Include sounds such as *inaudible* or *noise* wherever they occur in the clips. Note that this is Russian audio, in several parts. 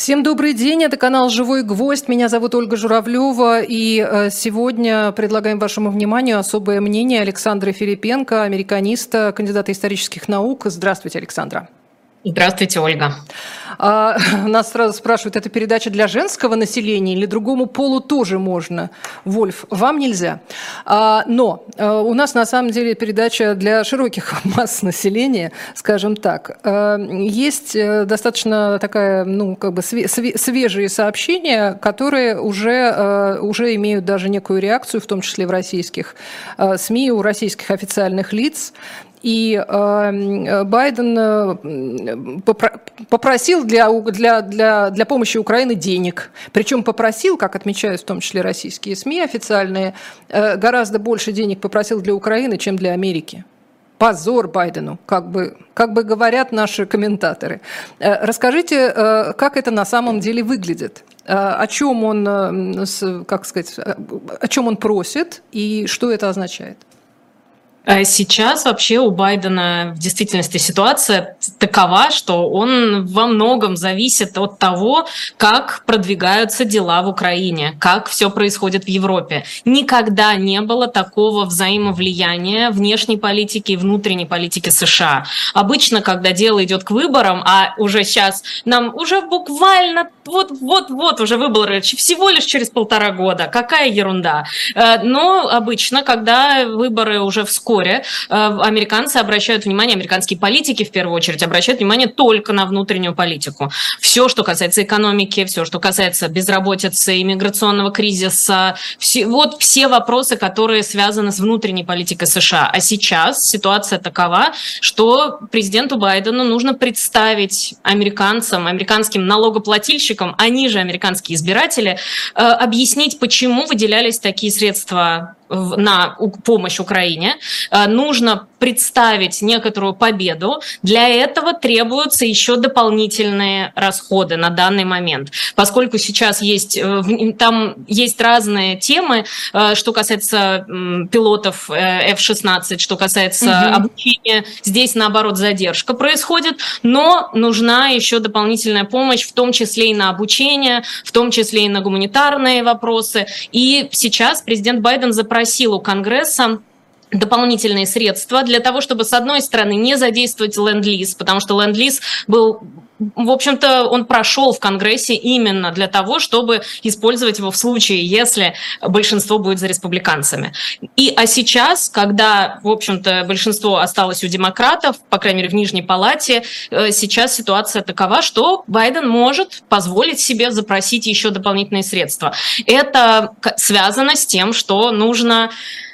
Всем добрый день, это канал «Живой гвоздь», меня зовут Ольга Журавлева, и э, сегодня предлагаем вашему вниманию особое мнение Александра Филипенко, американиста, кандидата исторических наук. Здравствуйте, Александра. Здравствуйте, Ольга. А, *laughs* нас сразу спрашивают, это передача для женского населения или другому полу тоже можно? Вольф, вам нельзя. А, но а, у нас на самом деле передача для широких *laughs* масс населения, скажем так. А, есть э, достаточно такая, ну, как бы свежие сообщения, которые уже, а, уже имеют даже некую реакцию, в том числе в российских а, СМИ, у российских официальных лиц. И э, Байден э, попросил для, для, для, для помощи Украины денег. Причем попросил, как отмечают в том числе российские СМИ официальные, э, гораздо больше денег попросил для Украины, чем для Америки. Позор Байдену, как бы, как бы говорят наши комментаторы. Расскажите, как это на самом деле выглядит? О чем он, как сказать, о чем он просит и что это означает? А сейчас вообще у Байдена в действительности ситуация такова, что он во многом зависит от того, как продвигаются дела в Украине, как все происходит в Европе. Никогда не было такого взаимовлияния внешней политики и внутренней политики США. Обычно, когда дело идет к выборам, а уже сейчас нам уже буквально вот-вот-вот уже выборы всего лишь через полтора года, какая ерунда. Э, но обычно, когда выборы уже вскоре вскоре э, американцы обращают внимание, американские политики в первую очередь обращают внимание только на внутреннюю политику. Все, что касается экономики, все, что касается безработицы, иммиграционного кризиса, все, вот все вопросы, которые связаны с внутренней политикой США. А сейчас ситуация такова, что президенту Байдену нужно представить американцам, американским налогоплательщикам, они же американские избиратели, э, объяснить, почему выделялись такие средства на помощь Украине, э, нужно представить некоторую победу. Для этого требуются еще дополнительные расходы на данный момент. Поскольку сейчас есть, э, там есть разные темы, э, что касается пилотов F-16, что касается угу. обучения, здесь наоборот задержка происходит, но нужна еще дополнительная помощь, в том числе и на обучение, в том числе и на гуманитарные вопросы. И сейчас президент Байден запросил запросил у Конгресса дополнительные средства для того, чтобы, с одной стороны, не задействовать ленд-лиз, потому что ленд-лиз был в общем-то, он прошел в Конгрессе именно для того, чтобы использовать его в случае, если большинство будет за республиканцами. И, а сейчас, когда, в общем-то, большинство осталось у демократов, по крайней мере, в Нижней Палате, э, сейчас ситуация такова, что Байден может позволить себе запросить еще дополнительные средства. Это связано с тем, что нужно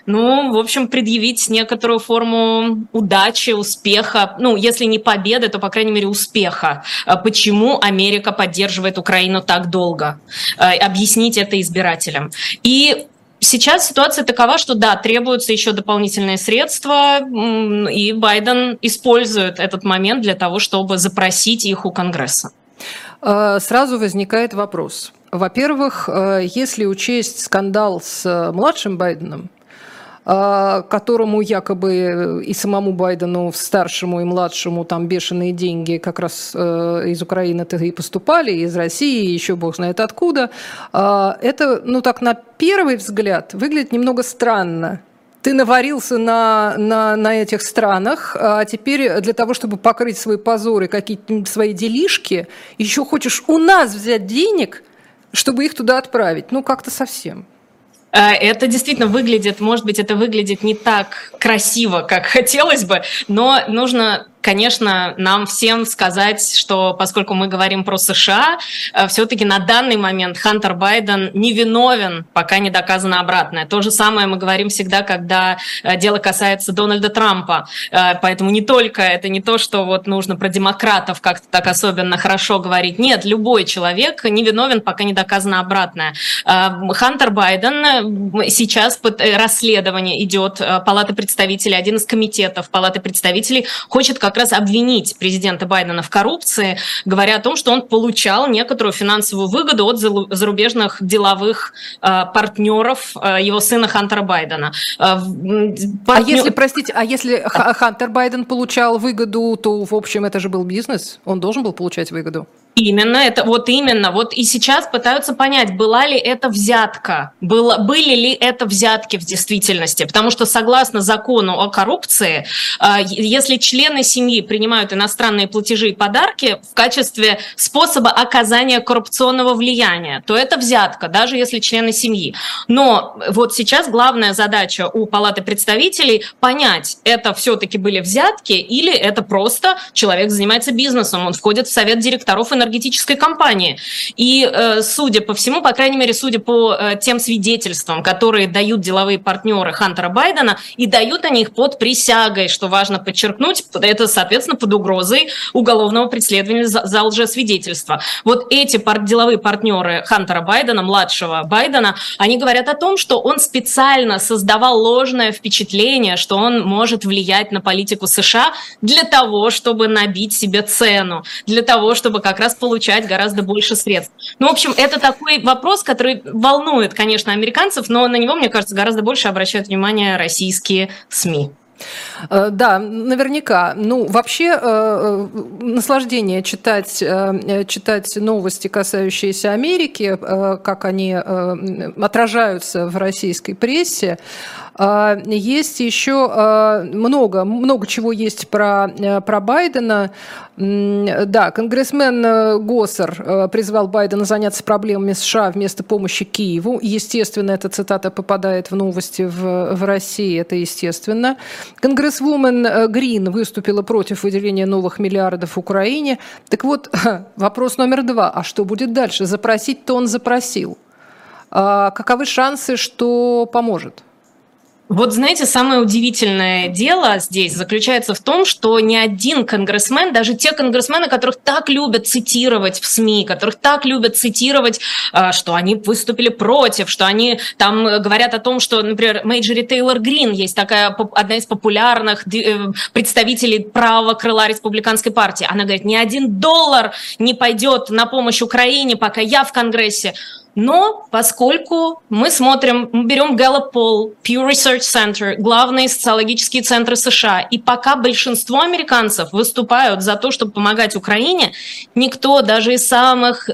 ну, в общем, предъявить некоторую форму удачи, успеха, ну, если не победы, то, по крайней мере, успеха. А почему Америка поддерживает Украину так долго? А, объяснить это избирателям. И Сейчас ситуация такова, что да, требуются еще дополнительные средства, и Байден использует этот момент для того, чтобы запросить их у Конгресса. А, сразу возникает вопрос. Во-первых, если учесть скандал с младшим Байденом, которому якобы и самому Байдену, старшему и младшему, там бешеные деньги как раз э, из Украины-то и поступали, из России, еще бог знает откуда. Это, ну так, на первый взгляд выглядит немного странно ты наварился на, на, на этих странах, а теперь для того, чтобы покрыть свои позоры, какие-то свои делишки, еще хочешь у нас взять денег, чтобы их туда отправить. Ну, как-то совсем. Э, это действительно выглядит, может быть, это выглядит не так красиво, как *laughs* хотелось бы, но нужно конечно, нам всем сказать, что поскольку мы говорим про США, э, все-таки на данный момент Хантер Байден невиновен, пока не доказано обратное. То же самое мы говорим всегда, когда э, дело касается Дональда Трампа. Э, поэтому не только это не то, что вот нужно про демократов как-то так особенно хорошо говорить. Нет, любой человек невиновен, пока не доказано обратное. Хантер Байден сейчас расследование идет Палаты представителей, один из комитетов Палаты представителей хочет как как раз обвинить президента Байдена в коррупции, говоря о том, что он получал некоторую финансовую выгоду от зарубежных деловых э, партнеров э, его сына Хантера Байдена. Э, партнер... А если, простите, а если Хантер Байден получал выгоду, то, в общем, это же был бизнес? Он должен был получать выгоду? Именно, это вот именно. Вот и сейчас пытаются понять, была ли это взятка, было, были ли это взятки в действительности. Потому что согласно закону о коррупции, а, если члены семьи принимают иностранные платежи и подарки в качестве способа оказания коррупционного влияния, то это взятка, даже если члены семьи. Но вот сейчас главная задача у Палаты представителей понять, это все-таки были взятки или это просто человек занимается бизнесом, он входит в совет директоров и энергетической компании. И, э, судя по всему, по крайней мере, судя по э, тем свидетельствам, которые дают деловые партнеры Хантера Байдена, и дают они их под присягой, что важно подчеркнуть, это, соответственно, под угрозой уголовного преследования за, за лжесвидетельство. Вот эти пар деловые партнеры Хантера Байдена, младшего Байдена, они говорят о том, что он специально создавал ложное впечатление, что он может влиять на политику США для того, чтобы набить себе цену, для того, чтобы как раз получать гораздо больше средств. Ну, в общем, это такой вопрос, который волнует, конечно, американцев, но на него, мне кажется, гораздо больше обращают внимание российские СМИ. Э, да, наверняка. Ну, вообще, э, э, наслаждение читать, читать новости, касающиеся Америки, как они отражаются в российской прессе. Есть еще много, много чего есть про, про Байдена. Да, конгрессмен Госсер призвал Байдена заняться проблемами США вместо помощи Киеву. Естественно, эта цитата попадает в новости в, в России, это естественно. Конгрессвумен э, Грин выступила против выделения новых миллиардов Украине. Так вот, *laughs* вопрос номер два. А что будет дальше? Запросить-то он запросил. А каковы шансы, что поможет? Вот знаете, самое удивительное дело здесь заключается в том, что ни один конгрессмен, даже те конгрессмены, которых так любят цитировать в СМИ, которых так любят цитировать, а, что они выступили против, что они там говорят о том, что, например, Марджори Тейлор Грин есть такая одна из популярных э, представителей правого крыла республиканской партии. Она говорит, ни один доллар не пойдет на помощь Украине, пока я в Конгрессе. Но поскольку мы смотрим, мы берем Gallup Poll, Pew Research Center, главные социологические центры США, и пока большинство американцев выступают за то, чтобы помогать Украине, никто даже из самых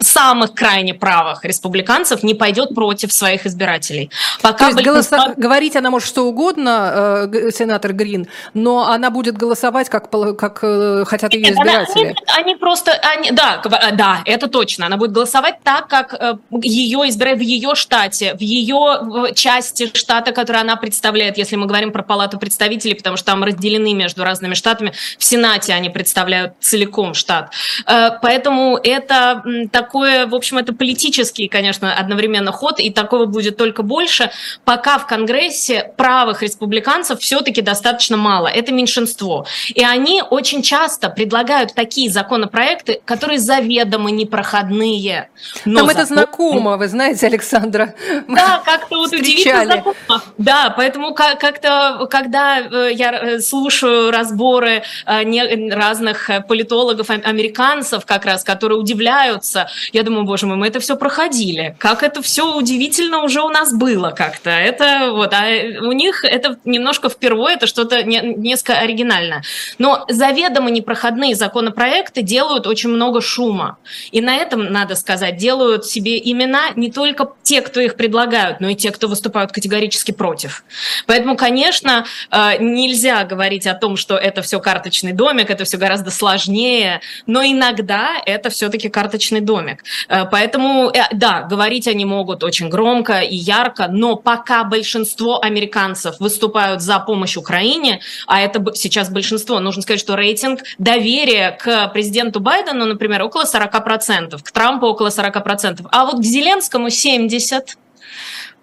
самых крайне правых республиканцев не пойдет против своих избирателей. Пока То есть большинство... голоса... говорить она может что угодно, э, сенатор Грин, но она будет голосовать, как, как э, хотят ее избиратели. Она, они, они просто, они, да, э, да, это точно. Она будет голосовать так, как э, ее избирают в ее штате, в ее части штата, которую она представляет, если мы говорим про палату представителей, потому что там разделены между разными штатами. В Сенате они представляют целиком штат. Э, поэтому это такое, в общем, это политический, конечно, одновременно ход, и такого будет только больше, пока в Конгрессе правых республиканцев все-таки достаточно мало. Это меньшинство. И они очень часто предлагают такие законопроекты, которые заведомо непроходные. Но Нам за... это знакомо, вы знаете, Александра. Да, как-то вот удивительно знакомо. Да, поэтому как-то, когда э, я э, слушаю разборы э, разных политологов, американцев как раз, которые удивляются, кажется, я думаю, боже мой, мы это все проходили. Как это все удивительно уже у нас было как-то. Это вот, а у них это немножко впервые, это что-то не, несколько оригинальное. Но заведомо непроходные законопроекты делают очень много шума. И на этом, надо сказать, делают себе имена не только те, кто их предлагают, но и те, кто выступают категорически против. Поэтому, конечно, э, нельзя говорить о том, что это все карточный домик, это все гораздо сложнее, но иногда это все-таки карточный домик. Э, поэтому, э, да, говорить они могут очень громко и ярко, но пока большинство американцев выступают за помощь Украине, а это сейчас большинство, нужно сказать, что рейтинг доверия к президенту Байдену, например, около 40%, к Трампу около 40%, а вот к Зеленскому 70%.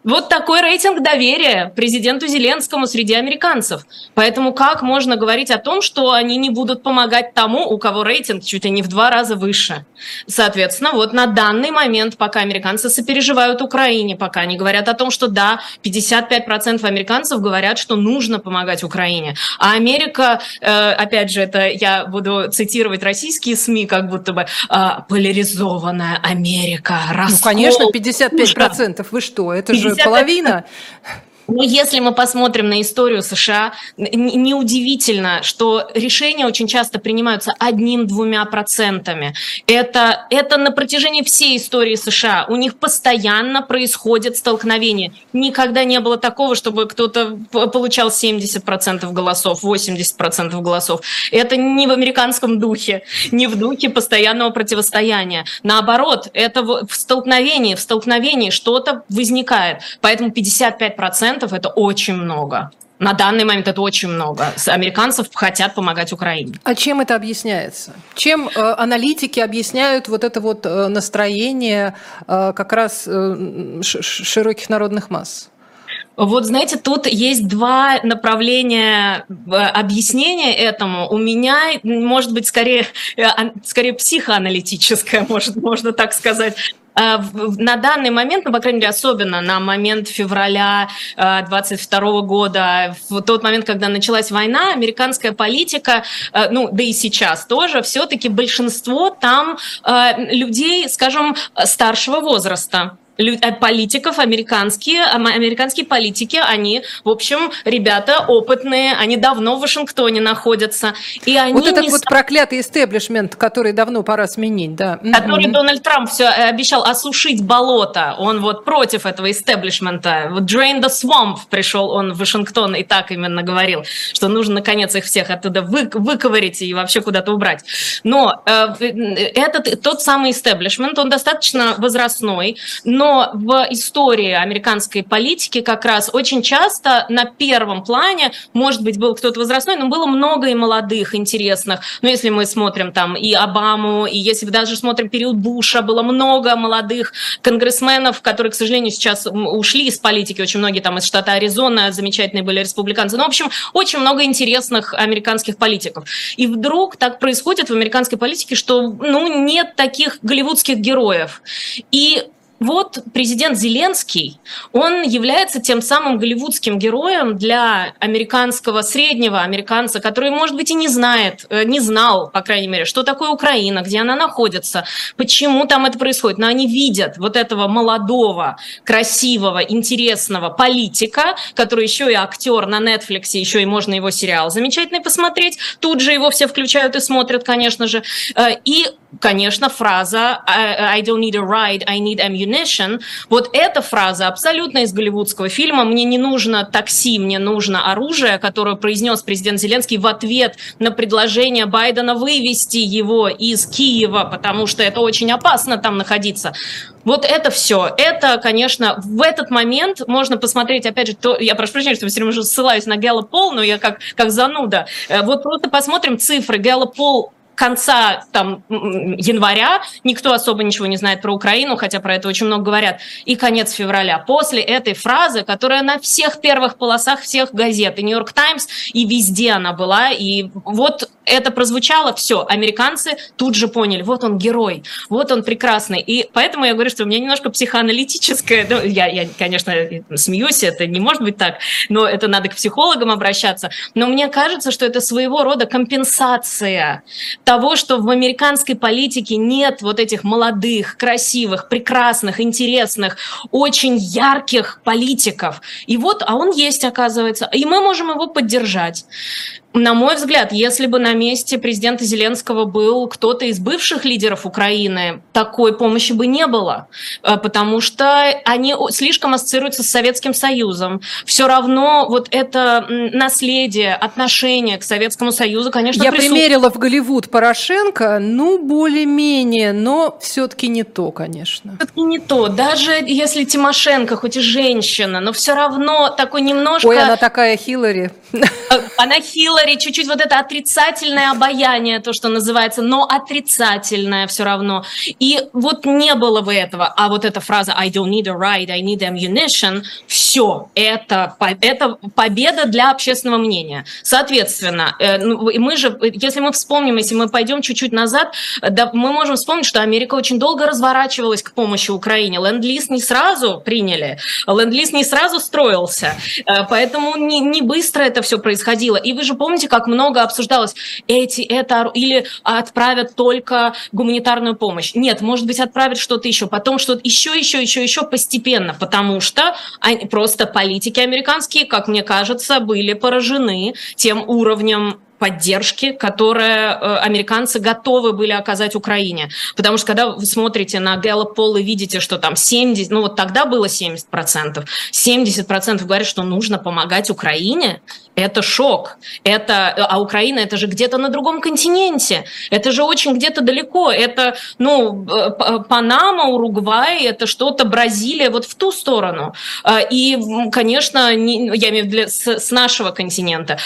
Вот такой рейтинг доверия президенту Зеленскому среди американцев. Поэтому как можно говорить о том, что они не будут помогать тому, у кого рейтинг чуть ли не в два раза выше? Соответственно, вот на данный момент, пока американцы сопереживают Украине, пока они говорят о том, что да, 55% американцев говорят, что нужно помогать Украине. А Америка, э, опять же, это я буду цитировать российские СМИ, как будто бы а, поляризованная Америка, раскол. Ну, конечно, 55%. Вы что? Это же половина. Но если мы посмотрим на историю США, неудивительно, что решения очень часто принимаются одним-двумя процентами. Это, это на протяжении всей истории США. У них постоянно происходит столкновение. Никогда не было такого, чтобы кто-то получал 70% голосов, 80% голосов. Это не в американском духе, не в духе постоянного противостояния. Наоборот, это в столкновении, в столкновении что-то возникает. Поэтому 55% процентов это очень много. На данный момент это очень много. Американцев хотят помогать Украине. А чем это объясняется? Чем э, аналитики объясняют вот это вот э, настроение э, как раз э, широких народных масс? Вот, знаете, тут есть два направления э, объяснения этому. У меня, может быть, скорее, э, скорее психоаналитическое, *laughs* может, можно так сказать. Э, на данный момент, ну, по крайней мере, особенно на момент февраля 22 э, года, в тот момент, когда началась война, американская политика, э, ну, да и сейчас тоже, все-таки большинство там людей, скажем, старшего возраста. Э, политиков американские, американские политики, они, в общем, ребята опытные, они давно в Вашингтоне находятся. И они вот этот не... вот проклятый истеблишмент, который давно пора сменить, да. Который mm-hmm. Дональд Трамп все э, обещал осушить болото, он вот против этого истеблишмента. Вот drain the swamp пришел он в Вашингтон и так именно говорил, что нужно наконец их всех оттуда вы, выковырить и вообще куда-то убрать. Но э, этот, тот самый истеблишмент, он достаточно возрастной, но но в истории американской политики как раз очень часто на первом плане, может быть, был кто-то возрастной, но было много и молодых, интересных. Но если мы смотрим там и Обаму, и если даже смотрим период Буша, было много молодых конгрессменов, которые, к сожалению, сейчас ушли из политики, очень многие там из штата Аризона, замечательные были республиканцы. Ну, в общем, очень много интересных американских политиков. И вдруг так происходит в американской политике, что ну, нет таких голливудских героев. И вот президент Зеленский, он является тем самым голливудским героем для американского, среднего американца, который, может быть, и не знает, э, не знал, по крайней мере, что такое Украина, где она находится, почему там это происходит. Но они видят вот этого молодого, красивого, интересного политика, который еще и актер на Netflix, еще и можно его сериал замечательный посмотреть. Тут же его все включают и смотрят, конечно же. Э, и конечно, фраза I, don't need a ride, I need ammunition. Вот эта фраза абсолютно из голливудского фильма. Мне не нужно такси, мне нужно оружие, которое произнес президент Зеленский в ответ на предложение Байдена вывести его из Киева, потому что это очень опасно там находиться. Вот это все. Это, конечно, в этот момент можно посмотреть, опять же, то, я прошу прощения, что я все время ссылаюсь на Гэллоп Пол, но я как, как зануда. Э, вот просто посмотрим цифры. Гэллоп Пол конца там, января никто особо ничего не знает про Украину, хотя про это очень много говорят, и конец февраля. После этой фразы, которая на всех первых полосах всех газет, и Нью-Йорк Таймс, и везде она была, и вот это прозвучало, все, американцы тут же поняли, вот он герой, вот он прекрасный. И поэтому я говорю, что у меня немножко психоаналитическое, ну, я, я, конечно, смеюсь, это не может быть так, но это надо к психологам обращаться, но мне кажется, что это своего рода компенсация того, что в американской политике нет вот этих молодых, красивых, прекрасных, интересных, очень ярких политиков. И вот, а он есть, оказывается, и мы можем его поддержать. На мой взгляд, если бы на месте президента Зеленского был кто-то из бывших лидеров Украины, такой помощи бы не было, э, потому что они слишком ассоциируются с Советским Союзом. Все равно вот это наследие, отношение к Советскому Союзу, конечно, Я присутствует. примерила в Голливуд Порошенко, ну, более-менее, но все-таки не то, конечно. Все-таки не то. Даже если Тимошенко, хоть и женщина, но все равно такой немножко... Ой, она такая Хиллари. Э, она Хиллари Хиллари чуть-чуть вот это отрицательное обаяние, то, что называется, но отрицательное все равно. И вот не было бы этого. А вот эта фраза «I don't need a ride, I need ammunition» – все, это, это победа для общественного мнения. Соответственно, э, ну, мы же, если мы вспомним, если мы пойдем чуть-чуть назад, да, мы можем вспомнить, что Америка очень долго разворачивалась к помощи Украине. Ленд-лиз не сразу приняли, ленд-лиз не сразу строился, э, поэтому не, не быстро это все происходило. И вы же помните, помните, как много обсуждалось эти, это, или отправят только гуманитарную помощь? Нет, может быть, отправят что-то еще, потом что-то еще, еще, еще, еще постепенно, потому что они, просто политики американские, как мне кажется, были поражены тем уровнем поддержки, которое э, американцы готовы были оказать Украине. Потому что когда вы смотрите на Gallup Poll и видите, что там 70, ну вот тогда было 70%, 70% говорят, что нужно помогать Украине, это шок. Это, а Украина это же где-то на другом континенте. Это же очень где-то далеко. Это, ну, э, Панама, Уругвай, это что-то Бразилия, вот в ту сторону. А, и, конечно, не, я имею в виду с, с нашего континента.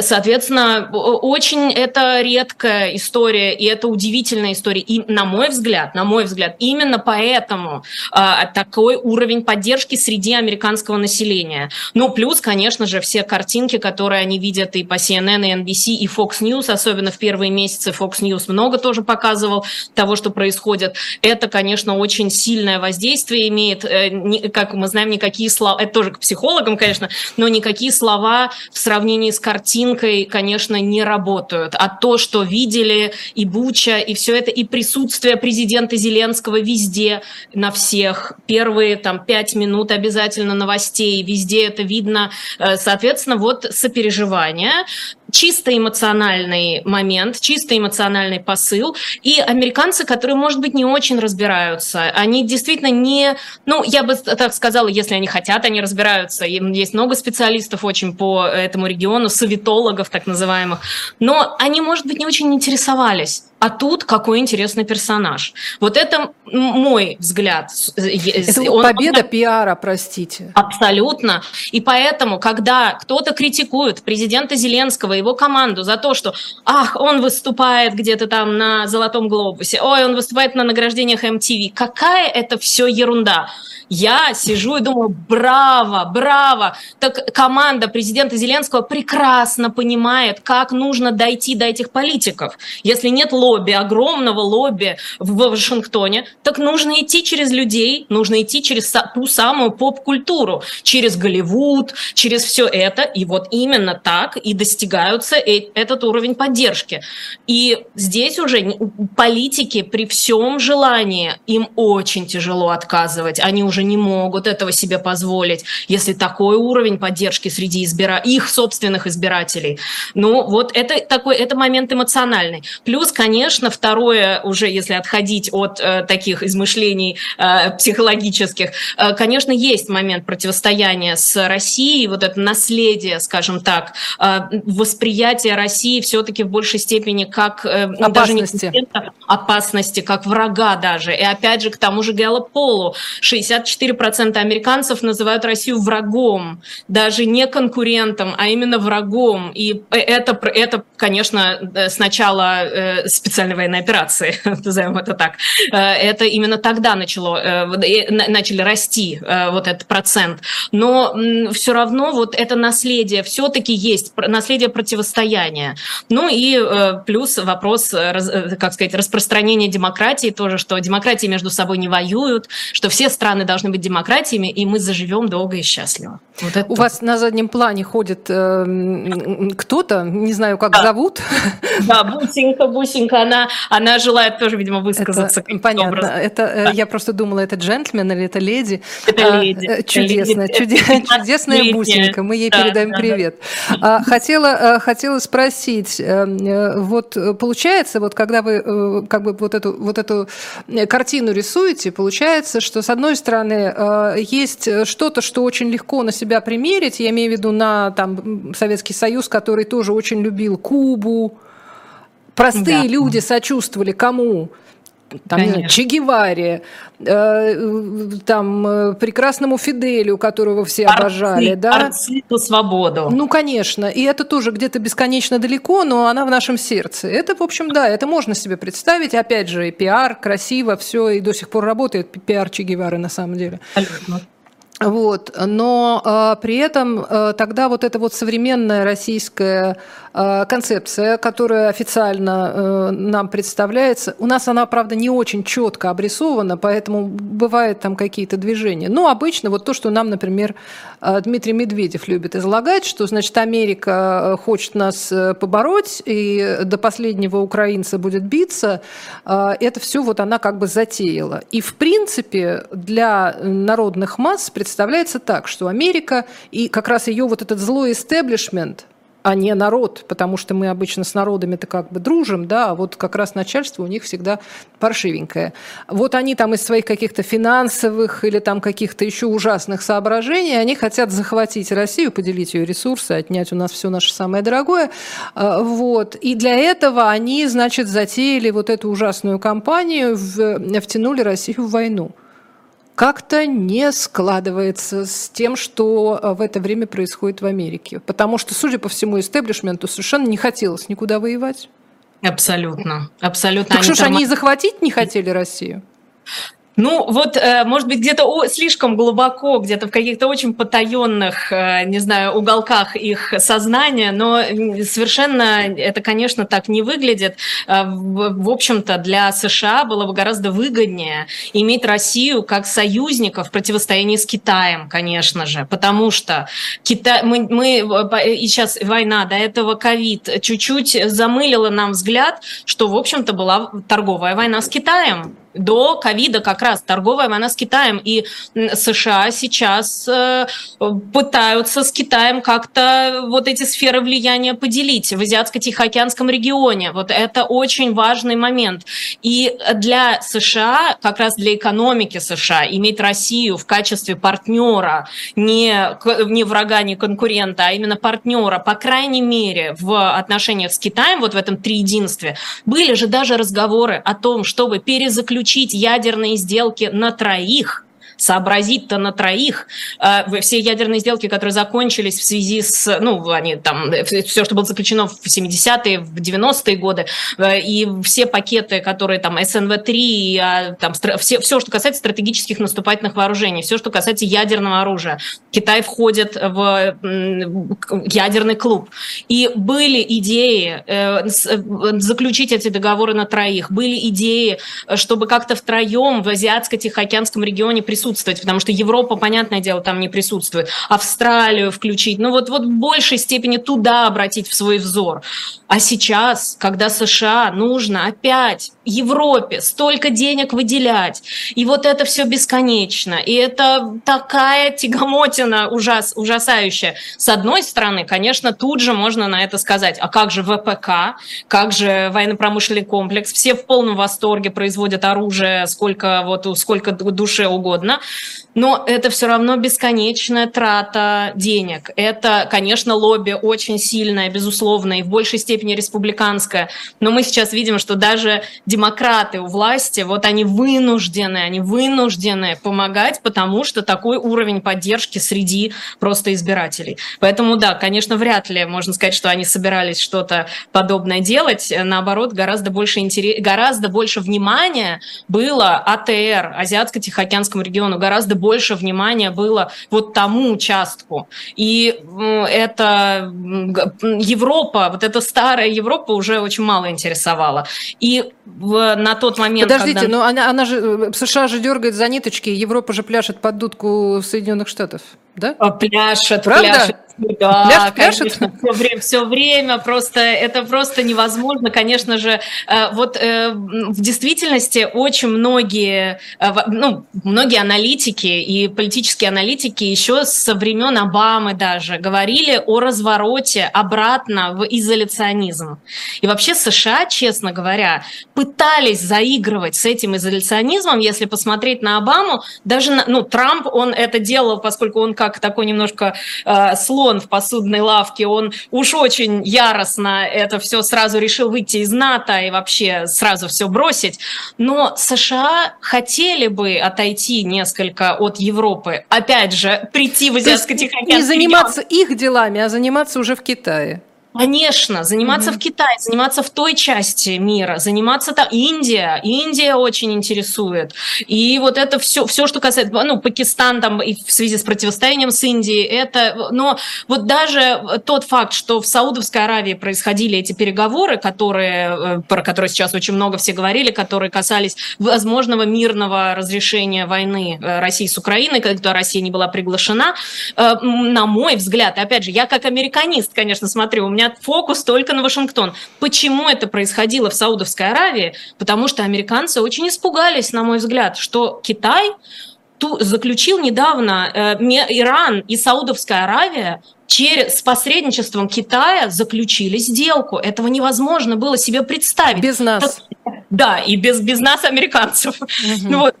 Соответственно, очень это редкая история, и это удивительная история. И, на мой взгляд, на мой взгляд, именно поэтому а, такой уровень поддержки среди американского населения. Ну, плюс, конечно же, все картинки, которые которые они видят и по CNN, и NBC, и Fox News, особенно в первые месяцы Fox News много тоже показывал того, что происходит. Это, конечно, очень сильное воздействие имеет, э, как мы знаем, никакие слова, это тоже к психологам, конечно, но никакие слова в сравнении с картинкой, конечно, не работают. А то, что видели и Буча, и все это, и присутствие президента Зеленского везде, на всех, первые там пять минут обязательно новостей, везде это видно. Э, соответственно, вот с сопереживания, чисто эмоциональный момент, чисто эмоциональный посыл. И американцы, которые, может быть, не очень разбираются, они действительно не, ну, я бы так сказала, если они хотят, они разбираются. Есть много специалистов очень по этому региону, советологов так называемых, но они, может быть, не очень интересовались. А тут какой интересный персонаж. Вот это мой взгляд. Это Он, победа он... пиара, простите. Абсолютно. И поэтому, когда кто-то критикует президента Зеленского, его команду за то, что, ах, он выступает где-то там на Золотом Глобусе, ой, он выступает на награждениях MTV, какая это все ерунда. Я сижу и думаю, браво, браво. Так команда президента Зеленского прекрасно понимает, как нужно дойти до этих политиков. Если нет лобби, огромного лобби в Вашингтоне, так нужно идти через людей, нужно идти через ту самую поп-культуру, через Голливуд, через все это. И вот именно так и достигаются э, этот уровень поддержки. И здесь уже политики при всем желании, им очень тяжело отказывать. Они уже не могут этого себе позволить, если такой уровень поддержки среди избира... их собственных избирателей. Ну, вот это такой, это момент эмоциональный. Плюс, конечно, второе, уже если отходить от э, таких измышлений э, психологических, э, конечно, есть момент противостояния с Россией, вот это наследие, скажем так, э, восприятие России все-таки в большей степени как э, опасности. даже не опасности, как врага даже. И опять же, к тому же Галополу 60 54% американцев называют Россию врагом, даже не конкурентом, а именно врагом. И это, это конечно, э, с начала э, специальной военной операции, *laughs* назовем это так. Э, это именно тогда начало, начали расти вот этот процент. Но все равно вот это наследие все-таки есть, наследие противостояния. Ну и плюс вопрос, как сказать, распространения демократии тоже, что демократии между собой не воюют, что все страны должны быть демократиями, и мы заживем долго и счастливо. Вот это У вас на заднем плане ходит э, кто-то, не знаю, как да. зовут. *laughs* Да, Бусинка, Бусинка, она, она желает тоже, видимо, высказаться. Это, понятно. Образом. Это, э, да. Я просто думала, это джентльмен или это леди. Это а, леди. А, чудесная, чудесная Бусинка, мы ей да, передаем да, привет. Да. Хотела, хотела спросить, э, вот получается, вот когда вы как бы вот эту, вот эту картину рисуете, получается, что с одной стороны э, есть что-то, что очень легко на себя примерить. Я имею в виду на там, Советский Союз, который тоже очень любил Кубу. Простые да. люди сочувствовали кому? Там, Конечно. Че Геваре, э, там, э, прекрасному Фиделю, которого все Арци, обожали. Да? Арциту свободу. Ну, конечно. И это тоже где-то бесконечно далеко, но она в нашем сердце. Это, в общем, да, это можно себе представить. Опять же, и пиар, красиво, все, и до сих пор работает пиар Че Гевары на самом деле. Абсолютно. Вот. Но э, при этом э, тогда вот эта вот современная российская э, концепция, которая официально э, нам представляется, у нас она, правда, не очень четко обрисована, поэтому бывают там какие-то движения. Но обычно вот то, что нам, например, э, Дмитрий Медведев любит излагать, что, значит, Америка э, хочет нас э, побороть, и до последнего украинца будет биться, э, это все вот она как бы затеяла. И, в принципе, для народных масс представляется так, что Америка и как раз ее вот этот злой истеблишмент, а не народ, потому что мы обычно с народами-то как бы дружим, да, а вот как раз начальство у них всегда паршивенькое. Вот они там из своих каких-то финансовых или там каких-то еще ужасных соображений, они хотят захватить Россию, поделить ее ресурсы, отнять у нас все наше самое дорогое, а, вот. И для этого они, значит, затеяли вот эту ужасную кампанию, втянули Россию в войну как-то не складывается с тем, что э, в это время происходит в Америке. Потому что, судя по всему, истеблишменту совершенно не хотелось никуда воевать. Абсолютно, абсолютно. Так они что ж, они и захватить не хотели Россию? Ну, вот, э, может быть, где-то слишком глубоко, где-то в каких-то очень потаенных, э, не знаю, уголках их сознания, но совершенно это, конечно, так не выглядит. Э, в общем-то, для США было бы гораздо выгоднее иметь Россию как союзника в противостоянии с Китаем, конечно же, потому что Китай, мы, мы и сейчас война, до этого ковид, чуть-чуть замылила нам взгляд, что, в общем-то, была торговая война с Китаем до ковида как раз торговая война с Китаем. И США сейчас э, пытаются с Китаем как-то вот эти сферы влияния поделить в Азиатско-Тихоокеанском регионе. Вот это очень важный момент. И для США, как раз для экономики США, иметь Россию в качестве партнера, не, не врага, не конкурента, а именно партнера, по крайней мере, в отношениях с Китаем, вот в этом триединстве, были же даже разговоры о том, чтобы перезаключить заключить ядерные сделки на троих, сообразить-то на троих. Э, все ядерные сделки, которые закончились в связи с, ну, они там, все, что было заключено в 70-е, в 90-е годы, э, и все пакеты, которые там СНВ-3, а, там, все, все, что касается стратегических наступательных вооружений, все, что касается ядерного оружия. Китай входит в ядерный клуб. И были идеи э, заключить эти договоры на троих, были идеи, чтобы как-то втроем в Азиатско-Тихоокеанском регионе присутствовать присутствовать, потому что Европа, понятное дело, там не присутствует. Австралию включить, ну вот, вот в большей степени туда обратить в свой взор. А сейчас, когда США нужно опять Европе столько денег выделять, и вот это все бесконечно, и это такая тягомотина ужас, ужасающая. С одной стороны, конечно, тут же можно на это сказать, а как же ВПК, как же военно-промышленный комплекс, все в полном восторге производят оружие, сколько, вот, сколько душе угодно, но это все равно бесконечная трата денег. Это, конечно, лобби очень сильное, безусловно, и в большей степени республиканское. Но мы сейчас видим, что даже демократы у власти, вот они вынуждены, они вынуждены помогать, потому что такой уровень поддержки среди просто избирателей. Поэтому, да, конечно, вряд ли можно сказать, что они собирались что-то подобное делать. Наоборот, гораздо больше, интерес, гораздо больше внимания было АТР, Азиатско-Тихоокеанскому региону, гораздо больше внимания было вот тому участку. И это Европа, вот эта старая Европа уже очень мало интересовала. И в, на тот момент, Подождите, когда... но она, она же, э, США же дергает за ниточки, Европа же пляшет под дудку Соединенных Штатов, да? Пляшет, Правда? пляшет да, пляшет, конечно, все время, все время просто это просто невозможно, конечно же. Э, вот э, в действительности очень многие, ну, многие аналитики и политические аналитики еще со времен Обамы даже говорили о развороте обратно в изоляционизм. И вообще США, честно говоря, пытались заигрывать с этим изоляционизмом, если посмотреть на Обаму, даже на, ну Трамп он это делал, поскольку он как такой немножко э, слон в посудной лавке, он уж очень яростно это все сразу решил выйти из НАТО и вообще сразу все бросить. Но США хотели бы отойти несколько от Европы, опять же, прийти в Азиатско-Тихоокеанский Не заниматься их делами, а заниматься уже в Китае. Конечно, заниматься mm-hmm. в Китае, заниматься в той части мира, заниматься там Индия, Индия очень интересует. И вот это все, все, что касается, ну, Пакистан там и в связи с противостоянием с Индией, это, но вот даже тот факт, что в Саудовской Аравии происходили эти переговоры, которые, э, про которые сейчас очень много все говорили, которые касались возможного мирного разрешения войны э, России с Украиной, когда Россия не была приглашена, э, на мой взгляд, опять же, я как американист, конечно, смотрю, у меня фокус только на Вашингтон. Почему это происходило в Саудовской Аравии? Потому что американцы очень испугались, на мой взгляд, что Китай заключил недавно э, Иран и Саудовская Аравия через, с посредничеством Китая заключили сделку. Этого невозможно было себе представить. Без нас. Да, и без, без нас, американцев. Угу. Вот.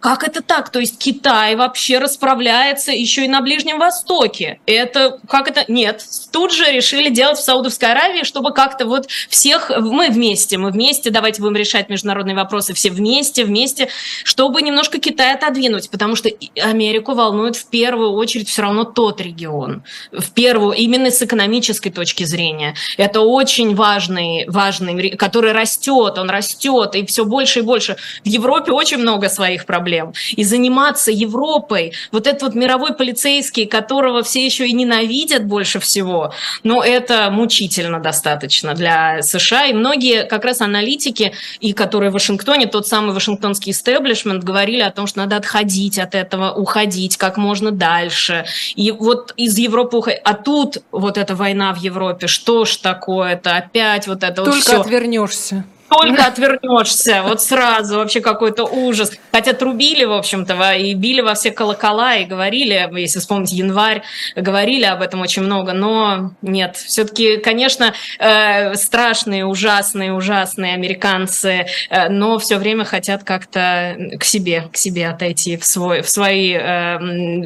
Как это так? То есть Китай вообще расправляется еще и на Ближнем Востоке. Это как это? Нет. Тут же решили делать в Саудовской Аравии, чтобы как-то вот всех мы вместе, мы вместе, давайте будем решать международные вопросы все вместе, вместе, чтобы немножко Китай отодвинуть, потому что Америку волнует в первую очередь все равно тот регион, в первую именно с экономической точки зрения. Это очень важный, важный, который растет, он растет и все больше и больше. В Европе очень много своих проблем проблем. И заниматься Европой, вот этот вот мировой полицейский, которого все еще и ненавидят больше всего, ну, это мучительно достаточно для США. И многие как раз аналитики, и которые в Вашингтоне, тот самый вашингтонский истеблишмент, говорили о том, что надо отходить от этого, уходить как можно дальше. И вот из Европы уходить. А тут вот эта война в Европе, что ж такое-то? Опять вот это Только вот все. отвернешься только отвернешься, вот сразу вообще какой-то ужас. Хотя трубили, в общем-то, и били во все колокола, и говорили, если вспомнить январь, говорили об этом очень много, но нет, все-таки, конечно, э, страшные, ужасные, ужасные американцы, э, но все время хотят как-то к себе, к себе отойти в, свой, в свои э,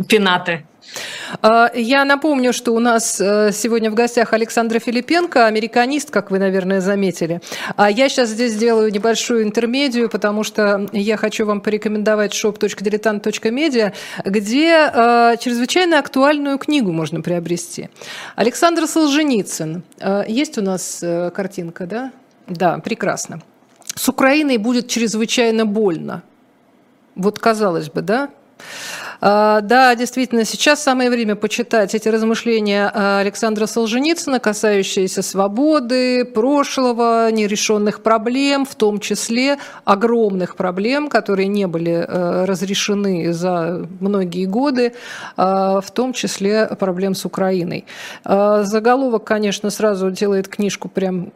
пенаты. А, я напомню, что у нас э, сегодня в гостях Александра Филипенко, американист, как вы, наверное, заметили. А я сейчас здесь сделаю небольшую интермедию, потому что я хочу вам порекомендовать shop.diletant.media, где э, чрезвычайно актуальную книгу можно приобрести. Александр Солженицын. Э, есть у нас картинка, да? Да, прекрасно. С Украиной будет чрезвычайно больно. Вот казалось бы, да? А, да, действительно, сейчас самое время почитать эти размышления Александра Солженицына, касающиеся свободы, прошлого, нерешенных проблем, в том числе огромных проблем, которые не были э, разрешены за многие годы, а, в том числе проблем с Украиной. А, заголовок, конечно, сразу делает книжку прям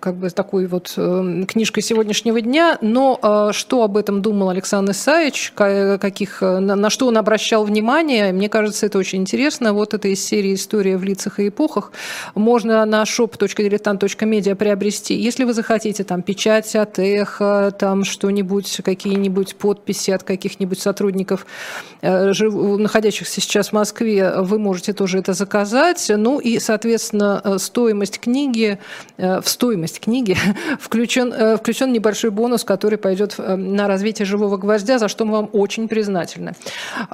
как бы такой вот э, книжкой сегодняшнего дня, но что об этом думал Александр Исаевич, каких, на что он обращал внимание. Мне кажется, это очень интересно. Вот это из серии «История в лицах и эпохах». Можно на shop.diletant.media приобрести. Если вы захотите, там, печать от эхо, там что-нибудь, какие-нибудь подписи от каких-нибудь сотрудников, э, находящихся сейчас в Москве, вы можете тоже это заказать. Ну и, соответственно, э, стоимость книги, э, в стоимость книги *laughs* включен, включен небольшой бонус, который пойдет на развитие живого гвоздя, за что мы вам очень признательны.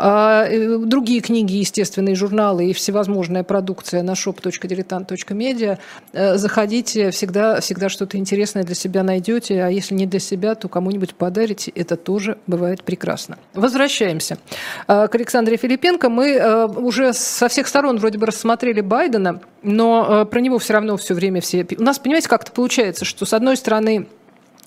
А, э, другие книги, естественные журналы и всевозможная продукция на shop.diletant.media. Э, заходите, всегда, всегда что-то интересное для себя найдете, а если не для себя, то кому-нибудь подарите. Это тоже бывает прекрасно. Возвращаемся э, к Александре Филипенко. Мы уже со всех сторон вроде бы рассмотрели Байдена, но про него все равно все время все... У нас, понимаете, как-то получается, что с одной стороны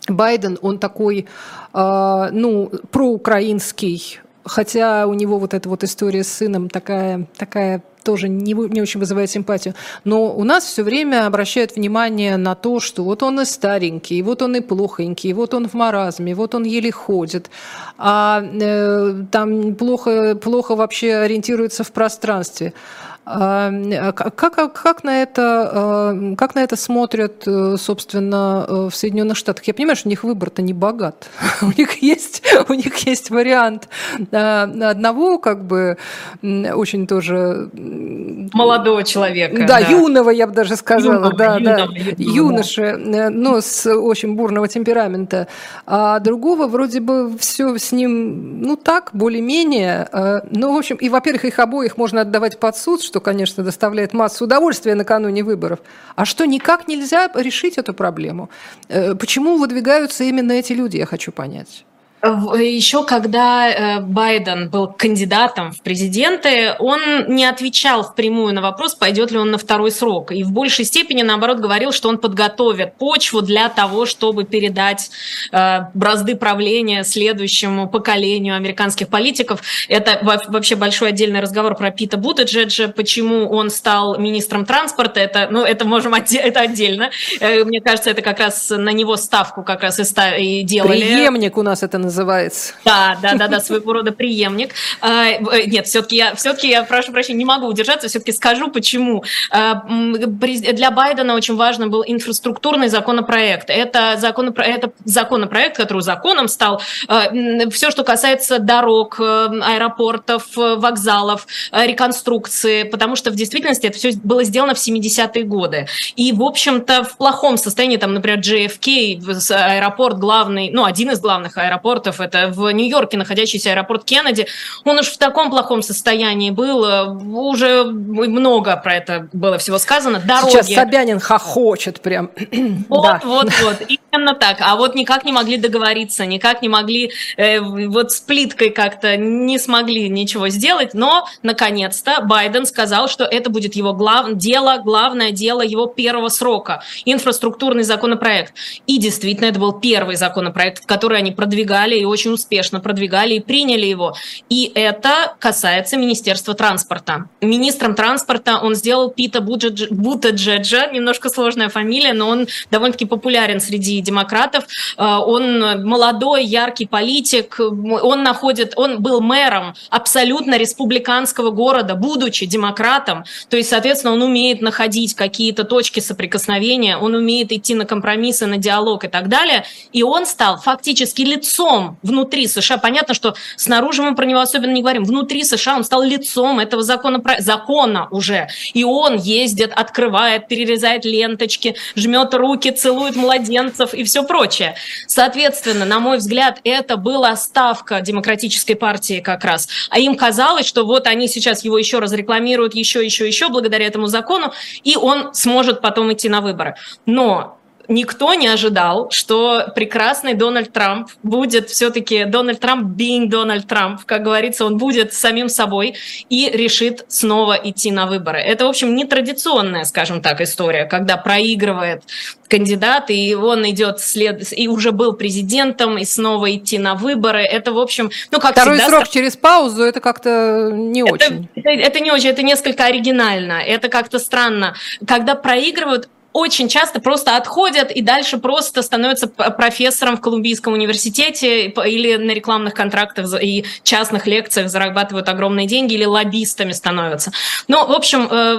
Байден, он такой, ну, проукраинский хотя у него вот эта вот история с сыном такая, такая тоже не, не очень вызывает симпатию. Но у нас все время обращают внимание на то, что вот он и старенький, вот он и плохонький, вот он в маразме, вот он еле ходит, а э, там плохо, плохо вообще ориентируется в пространстве. А, как, как, на это, а, как на это смотрят, э, собственно, э, в Соединенных Штатах? Я понимаю, что у них выбор-то не богат. *laughs* у, них есть, у них есть вариант а, одного, как бы, очень тоже... Молодого человека. Да, да. юного, я бы даже сказала. Юного, да, юного, да. Юноши, э, но с очень бурного темперамента. А другого вроде бы все с ним, ну так, более-менее. Ну, в общем, и, во-первых, их обоих можно отдавать под суд, что что, конечно, доставляет массу удовольствия накануне выборов, а что никак нельзя решить эту проблему. Э, почему выдвигаются именно эти люди, я хочу понять. Еще когда э, Байден был кандидатом в президенты, он не отвечал впрямую на вопрос, пойдет ли он на второй срок. И в большей степени, наоборот, говорил, что он подготовит почву для того, чтобы передать э, бразды правления следующему поколению американских политиков. Это вообще большой отдельный разговор про Пита Бутаджеджа, почему он стал министром транспорта. Это, ну, это можем это отдельно. Э, мне кажется, это как раз на него ставку как раз и делали. Преемник у нас это называется. Да, да, да, да, своего рода преемник. А, э, нет, все-таки я, все-таки я прошу прощения, не могу удержаться, все-таки скажу, почему. А, для Байдена очень важно был инфраструктурный законопроект. Это, законопро... это законопроект, который законом стал. А, все, что касается дорог, э, аэропортов, вокзалов, э, реконструкции, потому что в действительности это все было сделано в 70-е годы. И, в общем-то, в плохом состоянии, там, например, JFK, аэропорт главный, ну, один из главных аэропортов, аэропортов. Это в Нью-Йорке находящийся аэропорт Кеннеди. Он уж в таком плохом состоянии был. Уже много про это было всего сказано. Дороги. Сейчас Собянин хохочет прям. *clears throat* Вот, да. вот, вот. Именно так. А вот никак не могли договориться, никак не могли, э, вот с плиткой как-то не смогли ничего сделать. Но, наконец-то, Байден сказал, что это будет его глав... дело, главное дело его первого срока. Инфраструктурный законопроект. И действительно, это был первый законопроект, который они продвигали продвигали и очень успешно продвигали и приняли его. И это касается Министерства транспорта. Министром транспорта он сделал Пита Бутаджеджа, немножко сложная фамилия, но он довольно-таки популярен среди демократов. Э, он молодой, яркий политик, он находит, он был мэром абсолютно республиканского города, будучи демократом, то есть, соответственно, он умеет находить какие-то точки соприкосновения, он умеет идти на компромиссы, на диалог и так далее, и он стал фактически лицом лицом внутри США. Понятно, что снаружи мы про него особенно не говорим. Внутри США он стал лицом этого закона, закона уже. И он ездит, открывает, перерезает ленточки, жмет руки, целует младенцев и все прочее. Соответственно, на мой взгляд, это была ставка демократической партии как раз. А им казалось, что вот они сейчас его еще раз рекламируют, еще, еще, еще, благодаря этому закону, и он сможет потом идти на выборы. Но никто не ожидал, что прекрасный Дональд Трамп будет все-таки Дональд Трамп being Дональд Трамп, как говорится, он будет самим собой и решит снова идти на выборы. Это, в общем, нетрадиционная, скажем так, история, когда проигрывает кандидат, и он идет след... и уже был президентом, и снова идти на выборы. Это, в общем, ну, как Второй всегда... срок через паузу, это как-то не это, очень. Это, это не очень, это несколько оригинально, это как-то странно. Когда проигрывают, очень часто просто отходят и дальше просто становятся профессором в Колумбийском университете или на рекламных контрактах и частных лекциях зарабатывают огромные деньги или лоббистами становятся. Но, в общем, э,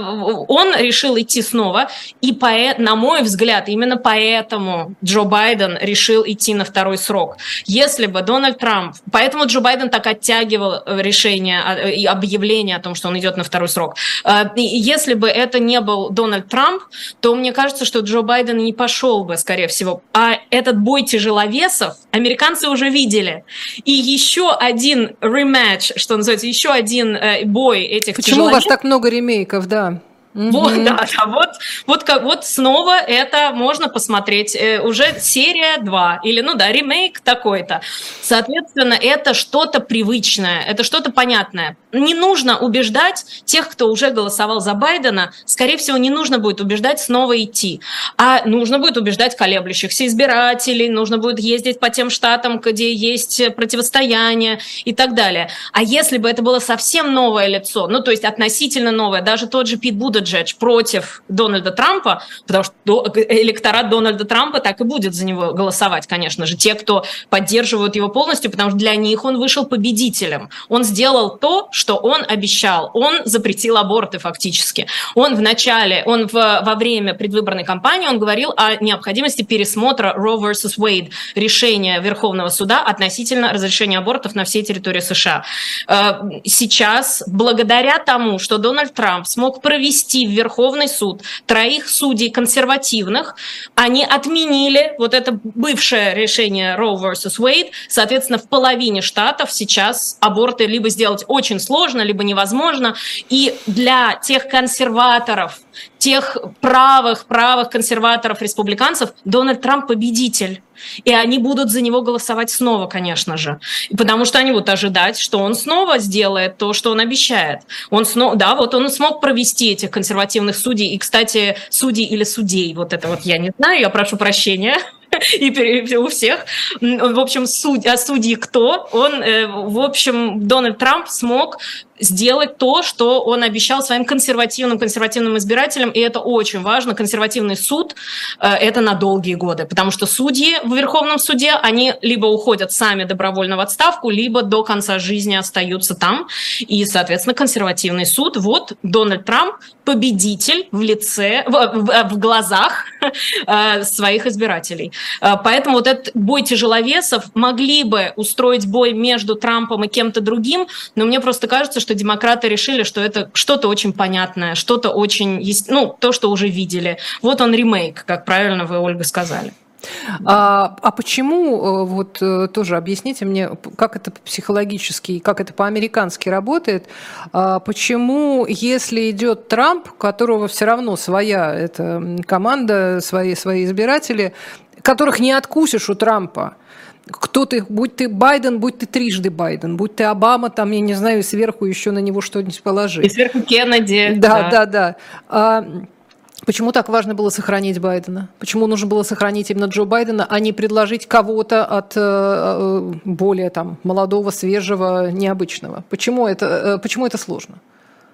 он решил идти снова, и по, на мой взгляд, именно поэтому Джо Байден решил идти на второй срок. Если бы Дональд Трамп... Поэтому Джо Байден так оттягивал решение а, и объявление о том, что он идет на второй срок. Э, если бы это не был Дональд Трамп, то, мне кажется, кажется, что Джо Байден не пошел бы, скорее всего. А этот бой тяжеловесов американцы уже видели. И еще один рематч, что называется, еще один э, бой этих Почему у вас так много ремейков, да? Вот, mm-hmm. да, да, вот, вот, как, вот снова это можно посмотреть. Э, уже серия 2, или, ну да, ремейк такой-то. Соответственно, это что-то привычное, это что-то понятное. Не нужно убеждать тех, кто уже голосовал за Байдена, скорее всего, не нужно будет убеждать снова идти, а нужно будет убеждать колеблющихся избирателей, нужно будет ездить по тем штатам, где есть противостояние и так далее. А если бы это было совсем новое лицо, ну, то есть относительно новое, даже тот же Пит Будда Будаджедж против Дональда Трампа, потому что электорат Дональда Трампа так и будет за него голосовать, конечно же, те, кто поддерживают его полностью, потому что для них он вышел победителем. Он сделал то, что он обещал. Он запретил аборты фактически. Он в начале, он в, во время предвыборной кампании, он говорил о необходимости пересмотра Roe vs. Wade, решения Верховного суда относительно разрешения абортов на всей территории США. Э, сейчас, благодаря тому, что Дональд Трамп смог провести ввести в Верховный суд троих судей консервативных. Они отменили вот это бывшее решение Roe vs. Wade. Соответственно, в половине штатов сейчас аборты либо сделать очень сложно, либо невозможно. И для тех консерваторов, тех правых, правых консерваторов, республиканцев, Дональд Трамп победитель. И они будут за него голосовать снова, конечно же. Потому что они будут ожидать, что он снова сделает то, что он обещает. Он снова, да, вот он смог провести этих консервативных судей. И, кстати, судей или судей, вот это вот я не знаю, я прошу прощения *laughs* и у всех. В общем, суд, а судьи кто? Он, э, в общем, Дональд Трамп смог сделать то, что он обещал своим консервативным консервативным избирателям, и это очень важно. Консервативный суд э, это на долгие годы, потому что судьи в Верховном суде они либо уходят сами добровольно в отставку, либо до конца жизни остаются там, и, соответственно, консервативный суд. Вот Дональд Трамп победитель в лице, в, в, в глазах *laughs* э, своих избирателей. Э, поэтому вот этот бой тяжеловесов могли бы устроить бой между Трампом и кем-то другим, но мне просто кажется, что демократы решили, что это что-то очень понятное, что-то очень, ну, то, что уже видели. Вот он ремейк, как правильно вы, Ольга, сказали. А, а почему, э, вот э, тоже объясните мне, как это психологически, как это по-американски работает, а почему, если идет Трамп, которого все равно своя эта команда, свои, свои избиратели, которых не откусишь у Трампа, кто ты, будь ты Байден, будь ты трижды Байден, будь ты Обама, там, я не знаю, сверху еще на него что-нибудь положи. И сверху Кеннеди. Да, да, да. да. А, почему так важно было сохранить Байдена? Почему нужно было сохранить именно Джо Байдена, а не предложить кого-то от э, э более там молодого, свежего, необычного? Почему это, э, почему это сложно?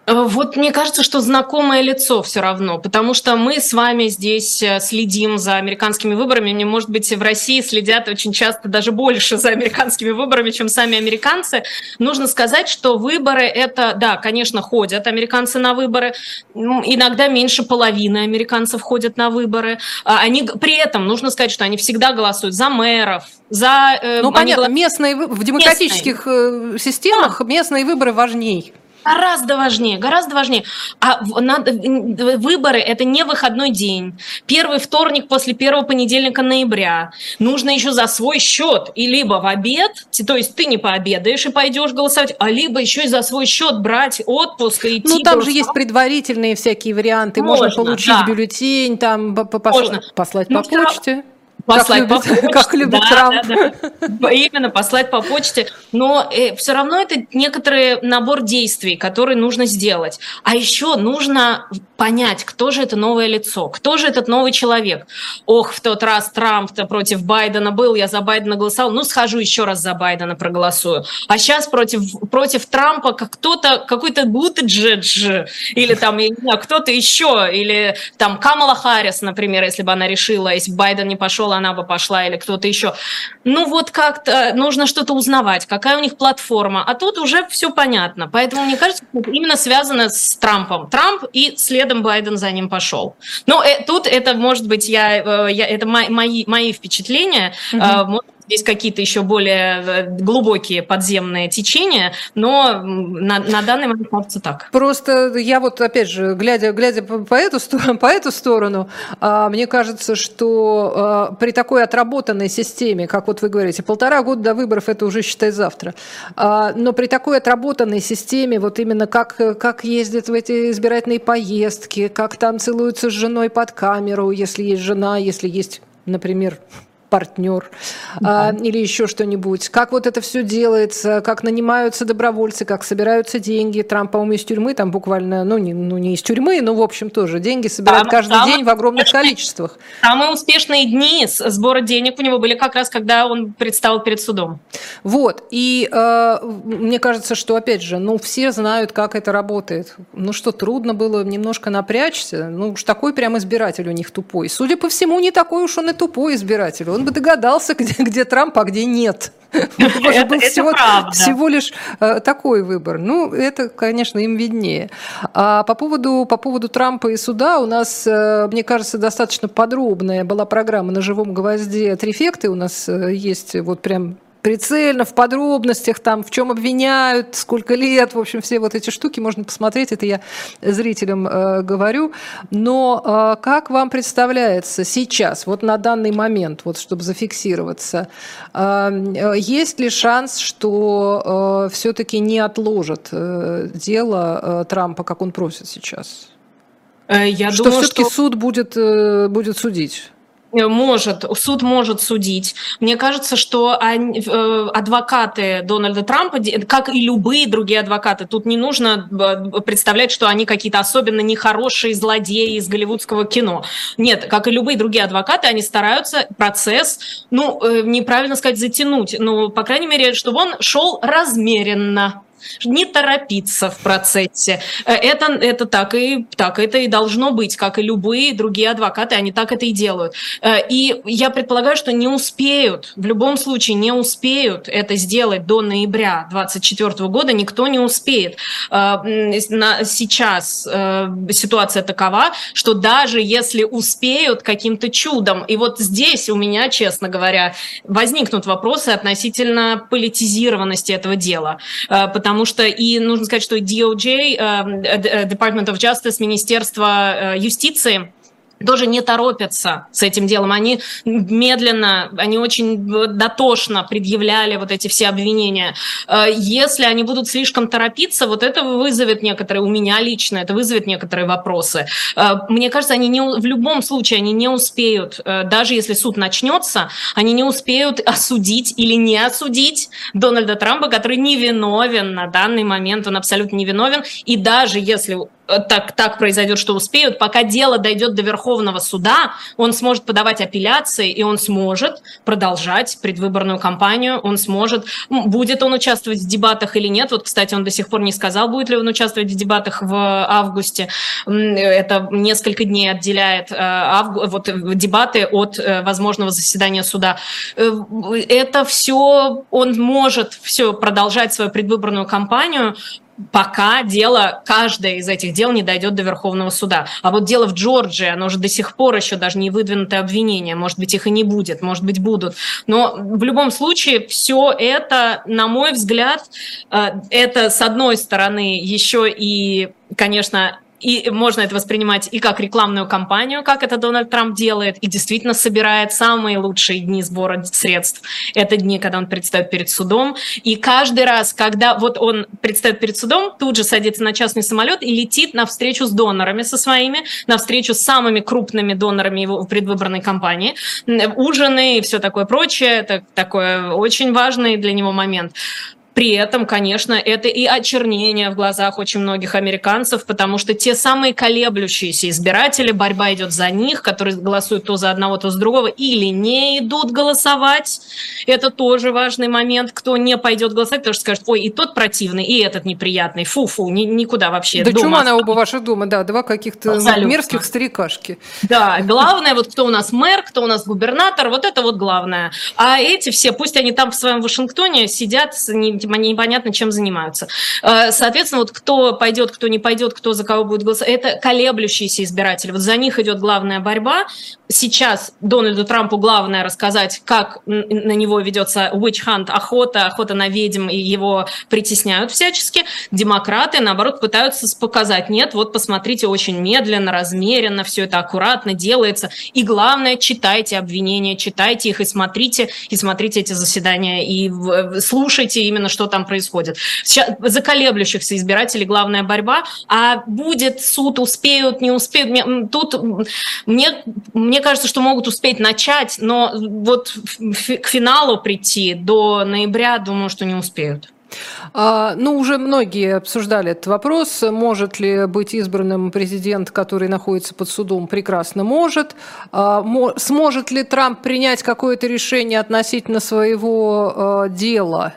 Э, вот мне кажется, что знакомое лицо все равно, потому что мы с вами здесь э, следим за американскими выборами. Мне, может быть, в России следят очень часто даже больше за американскими выборами, чем сами американцы. Нужно сказать, что выборы это, да, конечно, ходят американцы на выборы. Иногда меньше половины американцев ходят на выборы. А они при этом нужно сказать, что они всегда голосуют за мэров, за. Э, ну понятно, голос... местные в демократических местные. системах да. местные выборы важнее. Гораздо важнее, гораздо важнее. А надо, выборы – это не выходной день. Первый вторник после первого понедельника ноября. Нужно еще за свой счет. И либо в обед, то есть ты не пообедаешь и пойдешь голосовать, а либо еще и за свой счет брать отпуск и идти. Ну, там же есть предварительные всякие варианты. Можно, Можно получить да. бюллетень, там, Можно. послать по почте. Послать *laughs* как по любит, почте. Как любит да, Трамп. Да, да. Именно, послать по почте. Но э, все равно это некоторый набор действий, которые нужно сделать. А еще нужно понять, кто же это новое лицо, кто же этот новый человек. Ох, в тот раз Трамп-то против Байдена был, я за Байдена голосовал, ну схожу еще раз за Байдена проголосую. А сейчас против, против Трампа кто-то, какой-то Бутиджедж, или там, я не знаю, кто-то еще, или там Камала Харрис, например, если бы она решила, если бы Байден не пошел, она бы пошла, или кто-то еще. Ну вот как-то нужно что-то узнавать, какая у них платформа, а тут уже все понятно. Поэтому мне кажется, это именно связано с Трампом. Трамп и следом Байден за ним пошел. Но э, тут это, может быть, я, э, я это мои, мои впечатления. Угу. Здесь какие-то еще более э, глубокие подземные течения, но на, на данный момент кажется так. Просто я вот, опять же, глядя, глядя по, эту, *laughs* по эту сторону, а, мне кажется, что а, при такой отработанной системе, как вот вы говорите, полтора года до выборов, это уже, считай, завтра, а, но при такой отработанной системе, вот именно как, как ездят в эти избирательные поездки, как там целуются с женой под камеру, если есть жена, если есть например, партнер да. а, или еще что-нибудь. Как вот это все делается, как нанимаются добровольцы, как собираются деньги. Трамп, по-моему, из тюрьмы, там буквально, ну не, ну не из тюрьмы, но в общем тоже деньги собирают каждый самые день в огромных количествах. Самые успешные дни сбора денег у него были как раз, когда он предстал перед судом. Вот, и э, мне кажется, что, опять же, ну все знают, как это работает. Ну что, трудно было немножко напрячься? Ну уж такой прям избиратель у них тупой. Судя по всему, не такой уж он и тупой избиратель. Он бы догадался, где, *laughs* где Трамп, а где нет. *laughs* Это, был всего, всего лишь э, такой выбор. Ну, это, конечно, им виднее. А по поводу, по поводу Трампа и суда у нас, э, мне кажется, достаточно подробная была программа на живом гвозде. Трифекты у нас э, есть вот прям прицельно, в подробностях, там, в чем обвиняют, сколько лет, в общем, все вот эти штуки можно посмотреть, это я зрителям э, говорю. Но э, как вам представляется сейчас, вот на данный момент, вот чтобы зафиксироваться, э, есть ли шанс, что э, все-таки не отложат э, дело э, Трампа, как он просит сейчас? Э, я что думаю, все-таки что... суд будет, э, будет судить? Э, может, суд может судить. Мне кажется, что э, адвокаты Дональда Трампа, как и любые другие адвокаты, тут не нужно э, представлять, что они какие-то особенно нехорошие злодеи из голливудского кино. Нет, как и любые другие адвокаты, они стараются процесс, ну, неправильно сказать, затянуть, но, по крайней мере, чтобы он шел размеренно не торопиться в процессе. Э, это, это так, и, так это и должно быть, как и любые другие адвокаты, они так это и делают. Э, и я предполагаю, что не успеют, в любом случае не успеют это сделать до ноября 2024 года, никто не успеет. Э, сейчас ситуация такова, что даже если успеют каким-то чудом, и вот здесь у меня, честно говоря, возникнут вопросы относительно политизированности этого дела, потому потому что и нужно сказать, что DOJ, э, Department of Justice, Министерство э, юстиции, тоже не торопятся с этим делом. Они медленно, они очень дотошно предъявляли вот эти все обвинения. Э, если они будут слишком торопиться, вот это вызовет некоторые, у меня лично, это вызовет некоторые вопросы. Э, мне кажется, они не, в любом случае они не успеют, э, даже если суд начнется, они не успеют осудить или не осудить Дональда Трампа, который невиновен на данный момент, он абсолютно невиновен. И даже если Э, так, так произойдет, что успеют, пока дело дойдет до Верховного суда, он сможет подавать апелляции, и он сможет продолжать предвыборную кампанию, он сможет, будет он участвовать в дебатах или нет. Вот, кстати, он до сих пор не сказал, будет ли он участвовать в дебатах в августе. Это несколько дней отделяет э, авгу... вот, дебаты от э, возможного заседания суда. Это все, он может все продолжать свою предвыборную кампанию, пока дело, каждое из этих дел не дойдет до Верховного суда. А вот дело в Джорджии, оно же до сих пор еще даже не выдвинутое обвинение. Может быть, их и не будет, может быть, будут. Но в любом случае все это, на мой взгляд, э, это, с одной стороны, еще и конечно, и можно это воспринимать и как рекламную кампанию, как это Дональд Трамп делает, и действительно собирает самые лучшие дни сбора средств. Это дни, когда он предстает перед судом. И каждый раз, когда вот он предстает перед судом, тут же садится на частный самолет и летит на встречу с донорами со своими, на встречу с самыми крупными донорами его предвыборной кампании, ужины и все такое прочее. Это такой очень важный для него момент. При этом, конечно, это и очернение в глазах очень многих американцев, потому что те самые колеблющиеся избиратели, борьба идет за них, которые голосуют то за одного, то за другого, или не идут голосовать. Это тоже важный момент. Кто не пойдет голосовать, потому что скажет, ой, и тот противный, и этот неприятный. Фу-фу, ни, никуда вообще. Да чума на оба ваших дома, да, два каких-то Абсолютно. мерзких старикашки. Да, главное, вот кто у нас мэр, кто у нас губернатор, вот это вот главное. А эти все, пусть они там в своем Вашингтоне сидят, не видимо, они непонятно чем занимаются. Э, соответственно, вот кто пойдет, кто не пойдет, кто за кого будет голосовать, это колеблющиеся избиратели. Вот за них идет главная борьба. Сейчас Дональду Трампу главное рассказать, как на него ведется witch hunt, охота, охота на ведьм, и его притесняют всячески. Демократы, наоборот, пытаются показать, нет, вот посмотрите, очень медленно, размеренно, все это аккуратно делается. И главное, читайте обвинения, читайте их и смотрите, и смотрите эти заседания, и слушайте именно, что там происходит. Сейчас за колеблющихся избирателей главная борьба, а будет суд, успеют, не успеют. Тут мне, мне кажется, что могут успеть начать, но вот к финалу прийти до ноября, думаю, что не успеют. А, ну, уже многие обсуждали этот вопрос. Может ли быть избранным президент, который находится под судом? Прекрасно может. А, сможет ли Трамп принять какое-то решение относительно своего а, дела?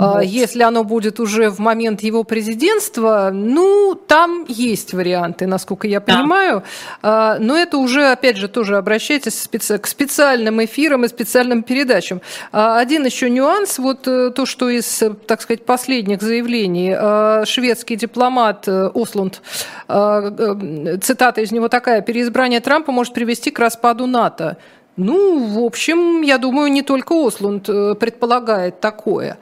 Вот. А, если оно будет уже в момент его президентства, ну, там есть варианты, насколько я понимаю. Да. Но это уже, опять же, тоже обращайтесь к специальным эфирам и специальным передачам. А, один еще нюанс, вот э, то, что из, так сказать, последних заявлений а, шведский дипломат э, Ослунд, цитата из него такая, переизбрание Трампа может привести к распаду НАТО. Ну, в общем, я думаю, не только Ослунд э, предполагает такое.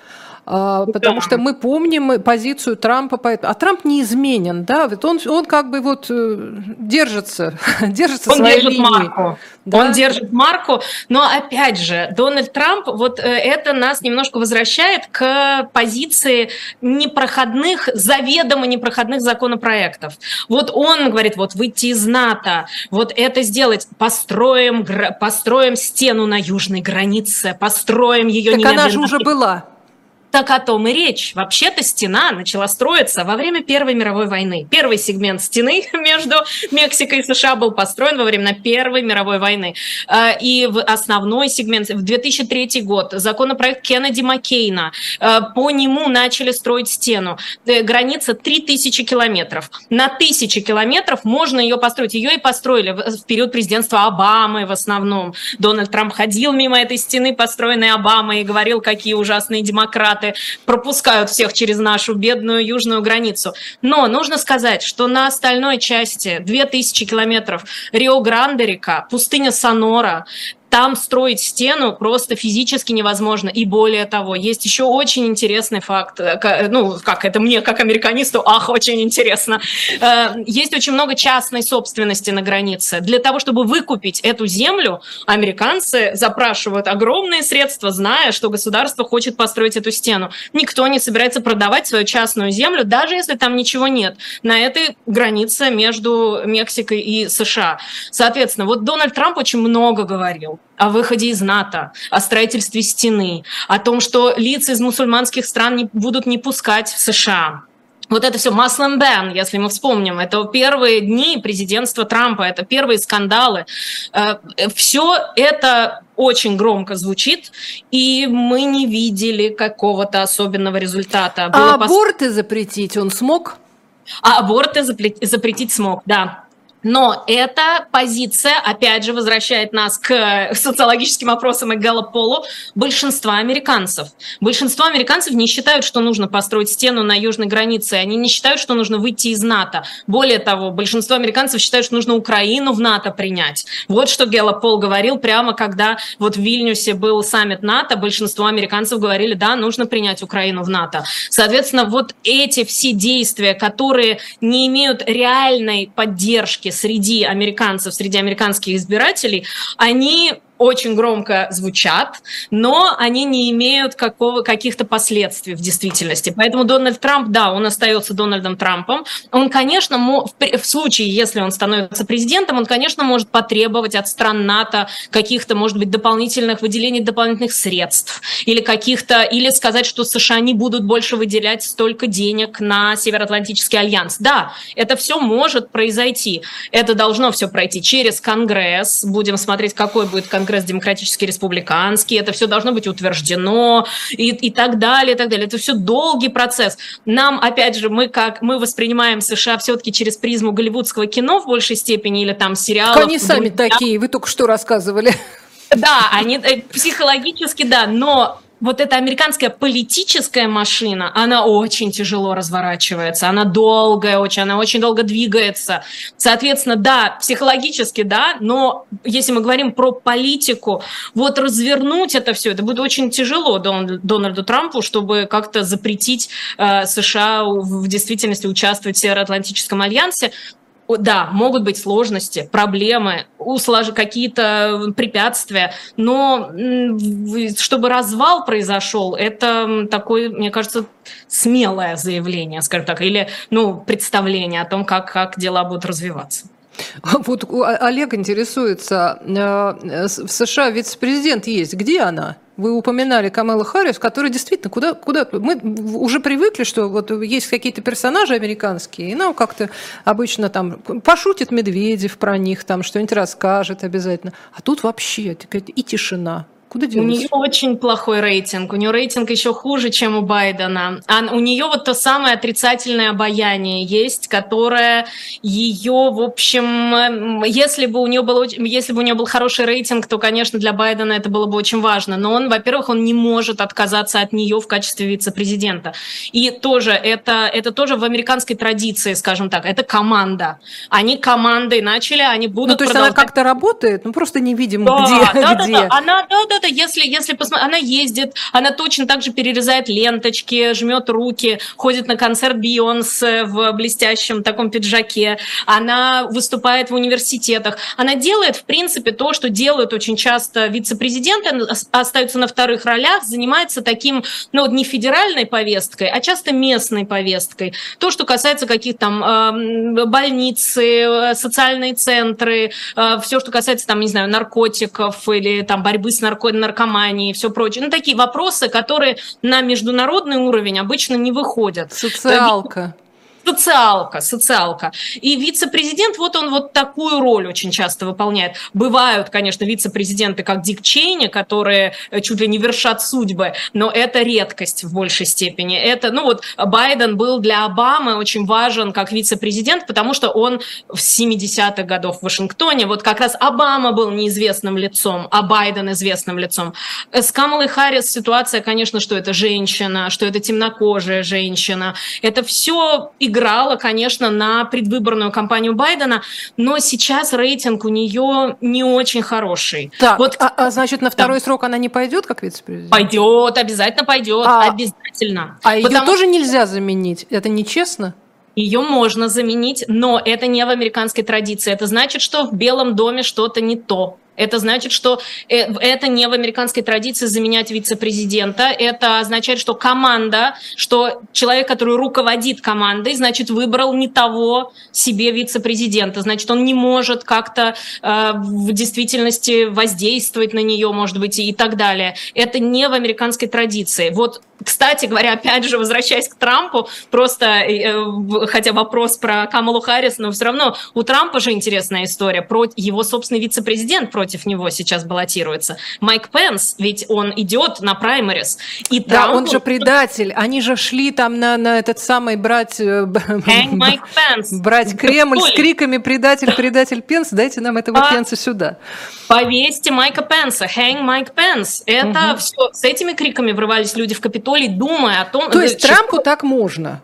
А, потому да. что мы помним позицию Трампа, а Трамп неизменен, да, вот он, он как бы вот э, держится, *laughs* держится он своей держит линии. Марку. Да? Он держит марку, но опять же, Дональд Трамп, вот э, это нас немножко возвращает к позиции непроходных, заведомо непроходных законопроектов. Вот он говорит, вот выйти из НАТО, вот это сделать, построим, построим стену на южной границе, построим ее так она же уже была. Так о том и речь. Вообще-то стена начала строиться во время Первой мировой войны. Первый сегмент стены *laughs* между Мексикой и США был построен во время Первой мировой войны. А, и в основной сегмент в 2003 год законопроект Кеннеди Маккейна. А, по нему начали строить стену. Э, граница 3000 километров. На тысячи километров можно ее построить. Ее и построили в период президентства Обамы в основном. Дональд Трамп ходил мимо этой стены, построенной Обамой, и говорил, какие ужасные демократы демократы пропускают всех через нашу бедную южную границу. Но нужно сказать, что на остальной части 2000 километров Рио-Гранде-река, пустыня Сонора, там строить стену просто физически невозможно. И более того, есть еще очень интересный факт, э, ну, как это мне, как американисту, ах, очень интересно. Э, есть очень много частной собственности на границе. Для того, чтобы выкупить эту землю, американцы запрашивают огромные средства, зная, что государство хочет построить эту стену. Никто не собирается продавать свою частную землю, даже если там ничего нет, на этой границе между Мексикой и США. Соответственно, вот Дональд Трамп очень много говорил о выходе из НАТО, о строительстве стены, о том, что лица из мусульманских стран не, будут не пускать в США. Вот это все маслом бен, если мы вспомним, это первые дни президентства Трампа, это первые скандалы. Э, все это очень громко звучит, и мы не видели какого-то особенного результата. Было а аборты пос... запретить он смог? А аборты запретить смог, да. Но эта позиция, опять же, возвращает нас к социологическим опросам и Галлополу большинства американцев. Большинство американцев не считают, что нужно построить стену на южной границе, они не считают, что нужно выйти из НАТО. Более того, большинство американцев считают, что нужно Украину в НАТО принять. Вот что Галлопол говорил прямо, когда вот в Вильнюсе был саммит НАТО, большинство американцев говорили, да, нужно принять Украину в НАТО. Соответственно, вот эти все действия, которые не имеют реальной поддержки среди американцев, среди американских избирателей, они очень громко звучат, но они не имеют какого, каких-то последствий в действительности. Поэтому Дональд Трамп, да, он остается Дональдом Трампом. Он, конечно, в случае, если он становится президентом, он, конечно, может потребовать от стран НАТО каких-то, может быть, дополнительных выделений дополнительных средств или каких-то, или сказать, что США не будут больше выделять столько денег на Североатлантический альянс. Да, это все может произойти. Это должно все пройти через Конгресс. Будем смотреть, какой будет Конгресс Конгресс демократический, республиканский, это все должно быть утверждено и, и так далее, и так далее. Это все долгий процесс. Нам, опять же, мы как мы воспринимаем США все-таки через призму голливудского кино в большей степени или там сериалов. Они сами такие, вы только что рассказывали. Да, они э, психологически, да, но вот эта американская политическая машина, она очень тяжело разворачивается, она долгая очень, она очень долго двигается. Соответственно, да, психологически, да, но если мы говорим про политику, вот развернуть это все, это будет очень тяжело Дональду Трампу, чтобы как-то запретить э, США в действительности участвовать в Североатлантическом альянсе да, могут быть сложности, проблемы, какие-то препятствия, но чтобы развал произошел, это такое, мне кажется, смелое заявление, скажем так, или ну, представление о том, как, как дела будут развиваться. *laughs* Вот Олег интересуется, э, в США вице-президент есть, где она? Вы упоминали Камала Харрис, которая действительно куда, куда... Мы уже привыкли, что вот есть какие-то персонажи американские, и нам как-то обычно там пошутит Медведев про них, там что-нибудь расскажет обязательно. А тут вообще и тишина. Куда? У нее очень плохой рейтинг. У нее рейтинг еще хуже, чем у Байдена. А у нее вот то самое отрицательное обаяние есть, которое ее, в общем, если бы у нее был, если бы у нее был хороший рейтинг, то, конечно, для Байдена это было бы очень важно. Но он, во-первых, он не может отказаться от нее в качестве вице-президента. И тоже это, это тоже в американской традиции, скажем так, это команда. Они командой начали, они будут Ну, то есть продолжать... она как-то работает, ну, просто не видим, да, где, да, где. Да, да, она, да, да, да, если, если посмотреть, она ездит, она точно так же перерезает ленточки, жмет руки, ходит на концерт Бейонсе в блестящем таком пиджаке, она выступает в университетах, она делает, в принципе, то, что делают очень часто вице-президенты, остаются на вторых ролях, занимается таким, ну, не федеральной повесткой, а часто местной повесткой. То, что касается каких-то там э, больницы, социальные центры, э, все, что касается там, не знаю, наркотиков или там борьбы с нарко наркоманией и все прочее. Ну, такие вопросы, которые на международный уровень обычно не выходят. Социалка. Социалка, социалка. И вице-президент, вот он вот такую роль очень часто выполняет. Бывают, конечно, вице-президенты, как Дик Чейни, которые э, чуть ли не вершат судьбы, но это редкость в большей степени. Это, ну вот, Байден был для Обамы очень важен как вице-президент, потому что он в 70-х годах в Вашингтоне, вот как раз Обама был неизвестным лицом, а Байден известным лицом. С Камалой Харрис ситуация, конечно, что это женщина, что это темнокожая женщина. Это все игра играла, конечно, на предвыборную кампанию Байдена, но сейчас рейтинг у нее не очень хороший. Так, вот, а, а значит, на второй да. срок она не пойдет как вице-президент? Пойдет, обязательно пойдет, а, обязательно. А ее тоже нельзя заменить? Это нечестно? Ее можно заменить, но это не в американской традиции. Это значит, что в Белом доме что-то не то. Это значит, что э, это не в американской традиции заменять вице-президента. Это означает, что команда, что человек, который руководит командой, значит, выбрал не того себе вице-президента. Значит, он не может как-то э, в действительности воздействовать на нее, может быть, и так далее. Это не в американской традиции. Вот кстати говоря, опять же, возвращаясь к Трампу, просто, э, хотя вопрос про Камалу Харрис, но все равно у Трампа же интересная история. Про его собственный вице-президент против него сейчас баллотируется. Майк Пенс, ведь он идет на праймерис. И да, Трампу... он же предатель. Они же шли там на, на этот самый брать... Э, *laughs* Майк Пенс. Брать Кремль с криками «Предатель, предатель Пенс, дайте нам этого а... Пенса сюда». Повесьте Майка Пенса, hang Майк Пенс. Это угу. все. С этими криками врывались люди в Капитолий, думая о том... То есть Трампу так можно?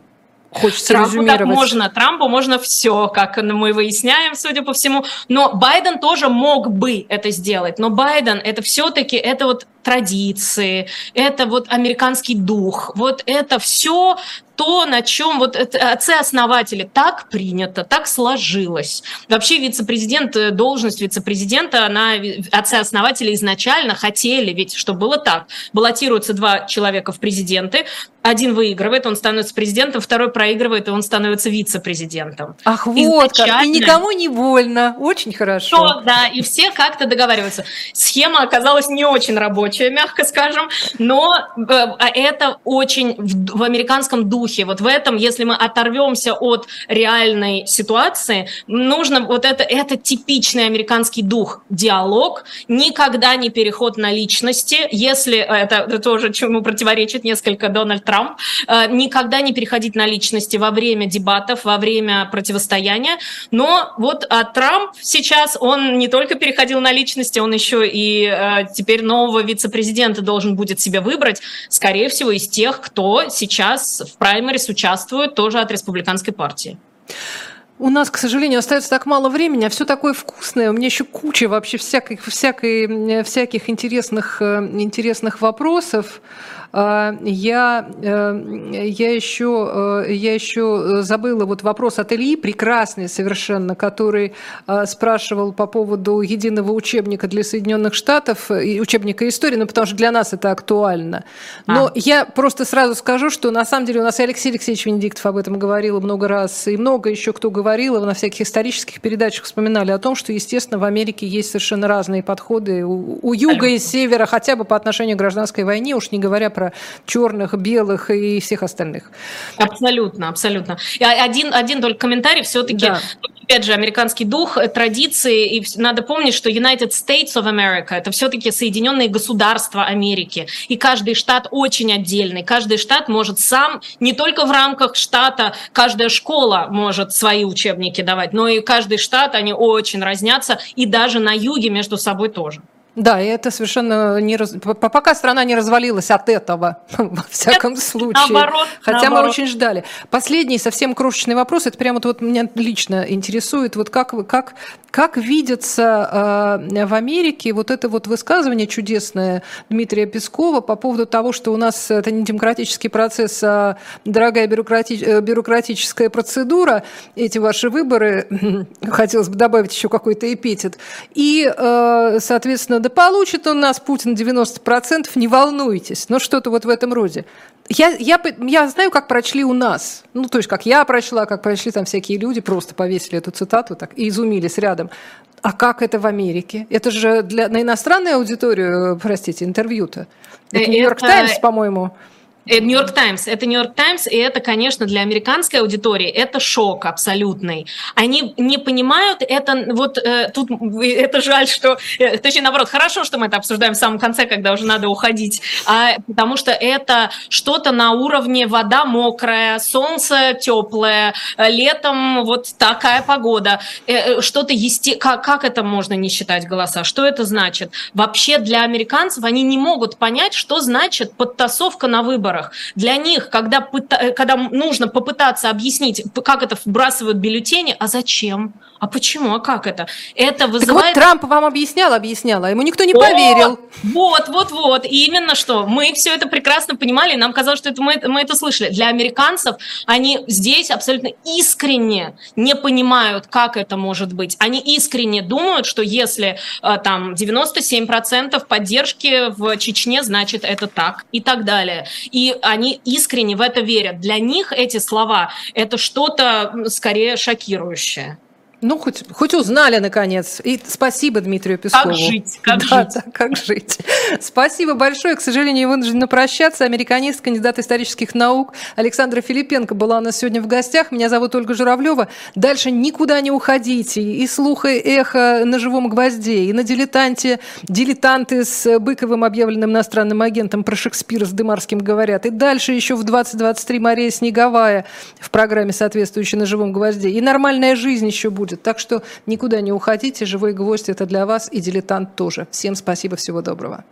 Хочется Трампу так можно, Трампу можно все, как мы выясняем, судя по всему. Но Байден тоже мог бы это сделать. Но Байден это все-таки это вот традиции, это вот американский дух, вот это все то, на чем вот отцы-основатели так принято, так сложилось. Вообще вице-президент, э, должность вице-президента, она, отцы-основатели изначально хотели, ведь что было так, баллотируются два человека в президенты, один выигрывает, он становится президентом, второй проигрывает, и он становится вице-президентом. Ах, вот как, и никому не больно, очень хорошо. То, да, и все как-то договариваются. Схема оказалась не очень рабочей, рабочая, мягко скажем, но э, а это очень в, в американском духе. Вот в этом, если мы оторвемся от реальной ситуации, нужно вот это, это типичный американский дух. Диалог, никогда не переход на личности, если э, это, это тоже чему противоречит несколько Дональд Трамп, э, никогда не переходить на личности во время дебатов, во время противостояния. Но вот а Трамп сейчас, он не только переходил на личности, он еще и теперь нового вице вице-президента должен будет себе выбрать, скорее всего, из тех, кто сейчас в праймерис участвует тоже от республиканской партии. У нас, к сожалению, остается так мало времени, а все такое вкусное. У меня еще куча вообще всяких, всякой, всяких интересных, э, интересных вопросов. А, я, э, я, еще, э, я еще забыла вот вопрос от Ильи, прекрасный совершенно, который э, спрашивал по поводу единого учебника для Соединенных Штатов, учебника истории, ну, потому что для нас это актуально. Но а. я просто сразу скажу, что на самом деле у нас Алексей Алексеевич Венедиктов об этом говорил много раз, и много еще кто говорил, на всяких исторических передачах вспоминали о том, что, естественно, в Америке есть совершенно разные подходы у, у юга и севера, хотя бы по отношению к гражданской войне, уж не говоря про черных, белых и всех остальных. Абсолютно, абсолютно. И один, один только комментарий все-таки. Да опять же, американский дух, э, традиции, и надо помнить, что United States of America – это все-таки Соединенные Государства Америки, и каждый штат очень отдельный, каждый штат может сам, не только в рамках штата, каждая школа может свои учебники давать, но и каждый штат, они очень разнятся, и даже на юге между собой тоже. Да, и это совершенно не раз... пока страна не развалилась от этого, *laughs* во всяком случае. Наоборот. Хотя наоборот. мы очень ждали. Последний совсем крошечный вопрос, это прямо вот меня лично интересует, вот как, как, как видится э, в Америке вот это вот высказывание чудесное Дмитрия Пескова по поводу того, что у нас это не демократический процесс, а дорогая бюрократи... Э, бюрократическая процедура, эти ваши выборы, *clears throat* хотелось бы добавить еще какой-то эпитет, и, э, соответственно, да получит он нас, Путин, 90%, не волнуйтесь. Ну, что-то вот в этом роде. Я, я, я знаю, как прочли у нас. Ну, то есть, как я прочла, как прочли там всякие люди, просто повесили эту цитату так и изумились рядом. А как это в Америке? Это же для, на иностранную аудиторию, простите, интервью-то. Это Нью-Йорк Таймс, по-моему. Нью-Йорк Таймс. Это Нью-Йорк Таймс, и это, конечно, для американской аудитории это шок абсолютный. Они не понимают, это вот э, тут это жаль, что, э, точнее, наоборот, хорошо, что мы это обсуждаем в самом конце, когда уже надо уходить, а, потому что это что-то на уровне вода мокрая, солнце теплое, э, летом вот такая погода, э, э, что-то есте... как, как это можно не считать голоса? Что это значит? Вообще для американцев они не могут понять, что значит подтасовка на выборах выборах. Для них, когда, э, когда нужно попытаться объяснить, как это вбрасывают бюллетени, а зачем? А почему? А как это? Это вызывает... Так вот Трамп вам объяснял, объяснял, а ему никто не поверил. Вот, вот, вот. И именно что. Мы все это прекрасно понимали, нам казалось, что это мы, мы это слышали. Для американцев они здесь абсолютно искренне не понимают, как это может быть. Они искренне думают, что если э, там 97% поддержки в Чечне, значит это так и так далее. И они искренне в это верят. Для них эти слова – это что-то скорее шокирующее. Ну, хоть, хоть узнали, наконец. И спасибо Дмитрию Пескову. Как жить, как да, жить. Да, как жить. Спасибо большое. К сожалению, вынуждена прощаться. Американист, кандидат исторических наук Александра Филипенко была у нас сегодня в гостях. Меня зовут Ольга Журавлева. Дальше никуда не уходите. И слух, и эхо на живом гвозде, и на дилетанте. Дилетанты с Быковым, объявленным иностранным агентом, про Шекспира с Дымарским говорят. И дальше еще в 2023 Мария Снеговая в программе, соответствующей на живом гвозде. И нормальная жизнь еще будет будет. Так что никуда не уходите. Живой гвоздь – это для вас и дилетант тоже. Всем спасибо, всего доброго.